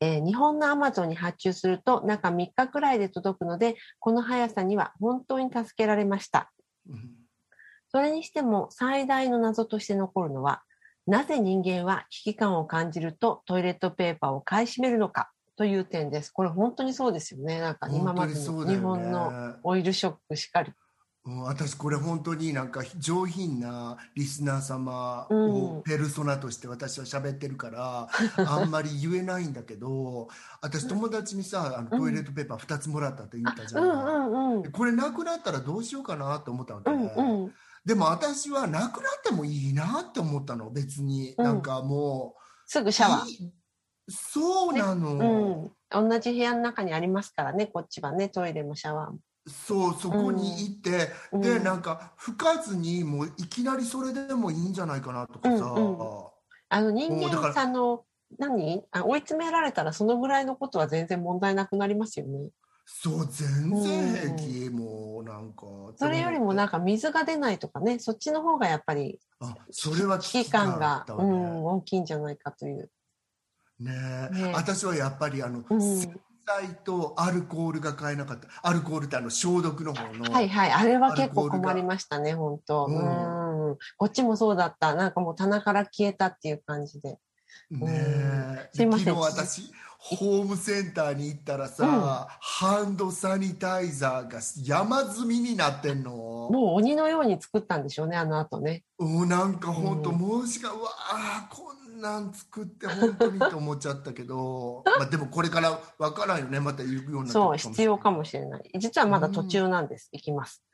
えー日本のアマゾンに発注すると中3日くらいで届くので、この速さには本当に助けられました。うんそれにしても最大の謎として残るのは、なぜ人間は危機感を感じるとトイレットペーパーを買い占めるのかという点です。これ本当にそうですよね。なんか今までの日本のオイルショックしかり。うん、私これ本当になんか上品なリスナー様うんをペルソナとして私は喋ってるから、(laughs) あんまり言えないんだけど私友達にさあのトイレットペーパー2つもらったって言ったじゃ、うん。これなくなったらどうしようかなと思ったわけ。でも私はなくなってもいいなって思ったの別に、うんなんかもすぐうシャワー。そうなの、うん。同じ部屋の中にありますからね、こっちはね、トイレもシャワーも。そうそこに行って、うん。でなんか吹かずにもういきなりそれでもいいんじゃないかなとかさ、うんあの人もうだかさんの、何？あ追い詰められたらそのぐらいのことは全然問題なくなりますよね。そう全然平気、もうなんかそれよりもなんか水が出ないとかね、そっちの方がやっぱりあそれは危機感が、うあったわね。ん、大きいんじゃないかという。ねえ。ねえ。私はやっぱりあの、うん、洗剤とアルコールが買えなかった。アルコールってあの消毒の方の、はいはい、あれは結構困りましたね、本当。ううん。ん、こっちもそうだった。なんかもう棚から消えたっていう感じで。ねえ。すいません。昨日私ホームセンターに行ったらさ、うん。ハンドサニタイザーが山積みになってんの。もう鬼のように作ったんでしょうね、あの後ね。うんなんか本当、うん。もしかうわあこんなん作って本当にと思っちゃったけど (laughs) まあでもこれからわからんよねまた行くようになそう、必要かもしれない。実はまだ途中なんです。いきます。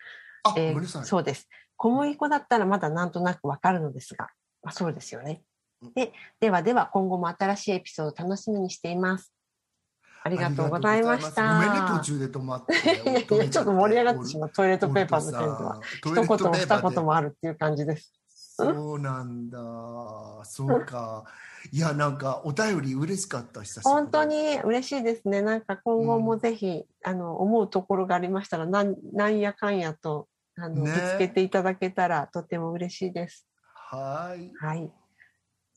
あ、えーそうです。小麦粉だったらまだなんとなくわかるのですが、まあ、そうですよね。で、ではでは今後も新しいエピソード楽しみにしています。ありがとうございました。ごめんね途中で止まって (laughs) いやいやちょっと盛り上がってしまう。トイレットペーパーの件では。一言も二言もあるっていう感じです。そうなんだそうかいやなんかお便り嬉しかった久しぶり本当に嬉しいですね。なんか今後もぜひ、あの、思うところがありましたら、なんなんやかんやと、あの、ねぶつけていただけたらとても嬉しいです。はいはい。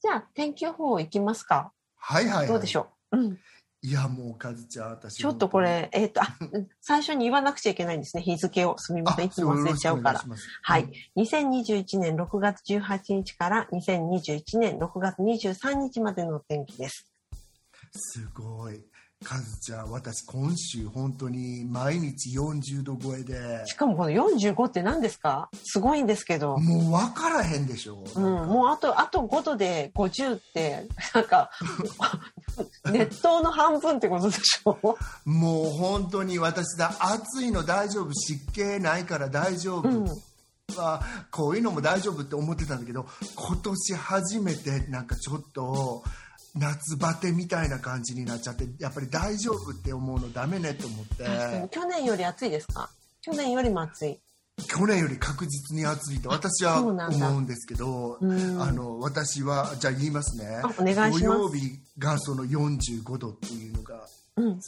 じゃあ、天気予報いきますか。はいはいはいどうでしょう？うん。いやもうカズちゃん私ちょっとこれ、えっ、と、あ、うん最初に言わなくちゃいけないんですね。日付を。すみません。いつも忘れちゃうから。はい。2021年6月18日から2021年6月23日までのお天気です。すごいカズちゃん私今週本当に毎日40度超えで。しかもこの45って何ですか？すごいんですけど。もう分からへんでしょ、うん、もうあと、あと5度で50って、なんか、(laughs) 熱湯の半分ってことでしょ？もう本当に私だ暑いの大丈夫湿気ないから大丈夫、うん。はこういうのも大丈夫って思ってたんだけど今年初めてなんかちょっと夏バテみたいな感じになっちゃってやっぱり大丈夫って思うのダメねと思って。去年より暑いですか？去年よりも暑い。去年より確実に暑いと私は思うんですけどうんあの私はじゃあ言いますね。あお願いします。土曜日がその45度っていうのがうん。で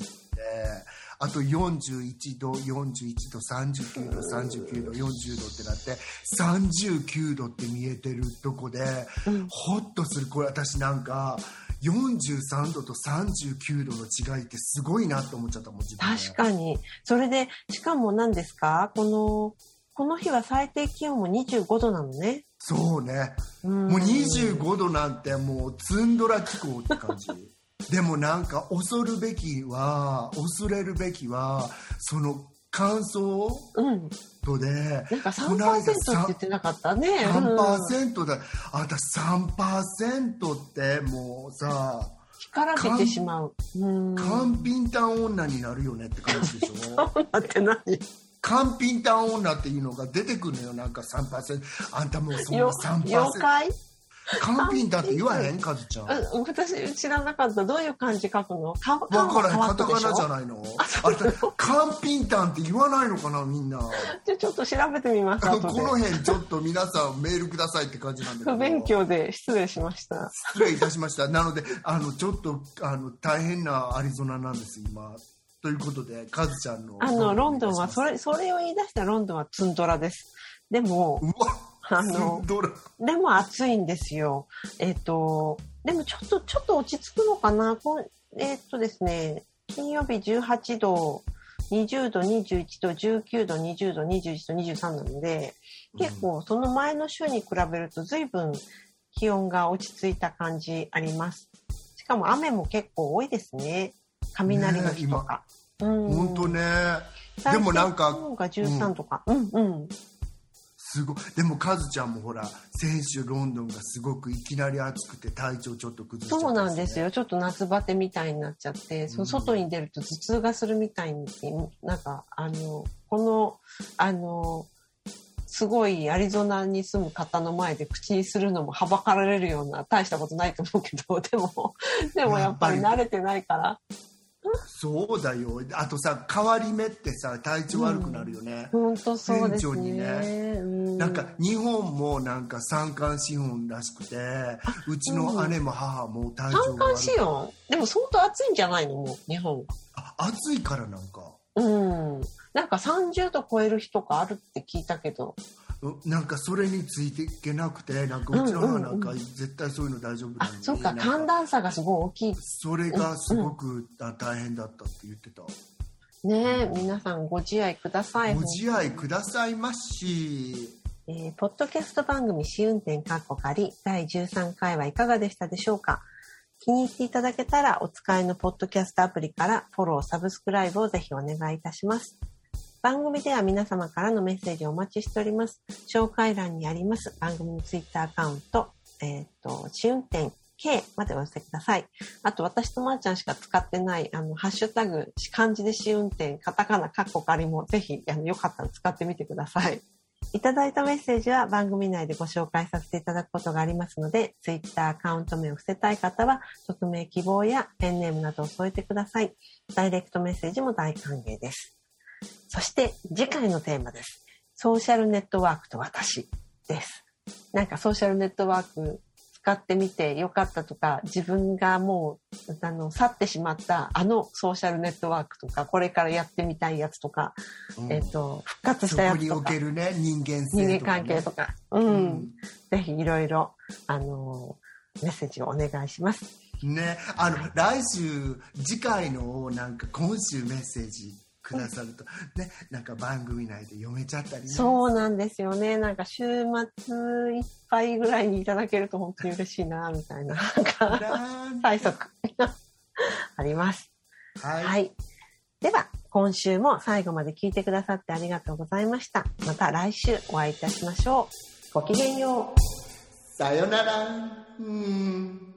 あと41度41度39度39度40度ってなって39度って見えてるとこで、うん。ホッとする。これ私なんか43度と39度の違いってすごいなと思っちゃったもん自分で。確かに。それで、しかも何ですか？この、この日は最低気温も25度なのね。そうね。うん。もう25度なんてもうツンドラ気候って感じ。(laughs) でもなんか恐るべきは恐れるべきはその乾燥うん。度でなんかこの間3%って言ってなかったね。3%だ、あ私3%ってもうさ干からびてしまう。うん。寒ピンタン女になるよねって感じでしょ？(laughs) だって何寒ピンタン女っていうのが出てくるのよなんか3%あんたもうそんなよ3%妖怪？寒ピンタンって言わへん？カズちゃん。うん私知らなかった。どういう漢字書くの？かわからへんカタカナじゃい。ないの？あれ寒ピンタンって言わないのかなみんな。じゃあちょっと調べてみます。この辺ちょっと皆さんメールくださいって感じなんだけど。不勉強で失礼しました。失礼いたしました。なのであのちょっとあの大変なアリゾナなんです今。ということでカズちゃんのあの、ロンドンは、そそれ、それを言い出したロンドンはツンドラです。でも、うわあの、でも暑いんですよ。えっ、と、でもちょっと、ちょっと落ち着くのかな？えっ、とですね、金曜日18度、20度、21度、19度、20度、21度、23なので、結構その前の週に比べると随分気温が落ち着いた感じあります。しかも雨も結構多いですね。雷の日とか。うん本当ね最でもなんかが13とか。うんうん。すごい。でもカズちゃんもほら先週ロンドンがすごくいきなり暑くて体調ちょっと崩しちゃったそうなんですよ。よ。ちょっと夏バテみたいになっちゃって、その外に出ると頭痛がするみたいに、なんか、あの、この、あの、すごいアリゾナに住む方の前で口にするのもはばかられるような大したことないと思うけど、でも、でもやっぱり。慣れてないから、そうだよ。あとさ変わり目ってさ体調悪くなるよね、本当そうです顕著にね。ねうん。なんか日本もなんか三寒四温らしくてうちの姉も母も体調三寒四温？でも相当暑いんじゃないの？もう、日本。は。あ暑いからなんか。うん。なんか30度超える日とかあるって聞いたけど、うなんかそれについていけなくてなんかうちの母なんか絶対そういうの大丈夫なあのに、そうか、なん寒暖差がすごい大きい。それがすごくあ大変だったって言ってた。ねえ、皆さんご自愛ください。ご自愛くださいまし。えーポッドキャスト番組試運転カッコ仮第13回はいかがでしたでしょうか？気に入っていただけたらお使いのポッドキャストアプリからフォロー、サブスクライブをぜひお願いいたします。番組では皆様からのメッセージをお待ちしております。紹介欄にあります番組のツイッターアカウント、えっ、と、試運転 K までお寄せください。あと、私とまーちゃんしか使ってない、あの、ハッシュタグ、漢字で試運転、カタカナ、カッコ仮も、ぜひ、あの、よかったら使ってみてください。いただいたメッセージは番組内でご紹介させていただくことがありますので、ツイッターアカウント名を伏せたい方は、匿名希望やペンネームなどを添えてください。ダイレクトメッセージも大歓迎です。そして、次回のテーマです。ソーシャルネットワークと私です。なんかソーシャルネットワーク使ってみてよかったとか、自分がもう、あの、去ってしまったあのソーシャルネットワークとか、これからやってみたいやつとか、うんえっ、と、復活しそたやつとかこにおけ。るね人間人間関係とか、うん、ぜひいろいろ、あのーメッセージをお願いします。ね、あの来週次回のをなんか今週メッセージくださると、ねなんか番組内で読めちゃったりねそうなんですよね。なんか週末いっぱいぐらいにいただけると本当に嬉しいな、みたいな、なんか、なん催促 (laughs) あります。はい、はい。では、今週も最後まで聞いてくださってありがとうございました。また来週お会いいたしましょう。ごきげんよう。さよならうん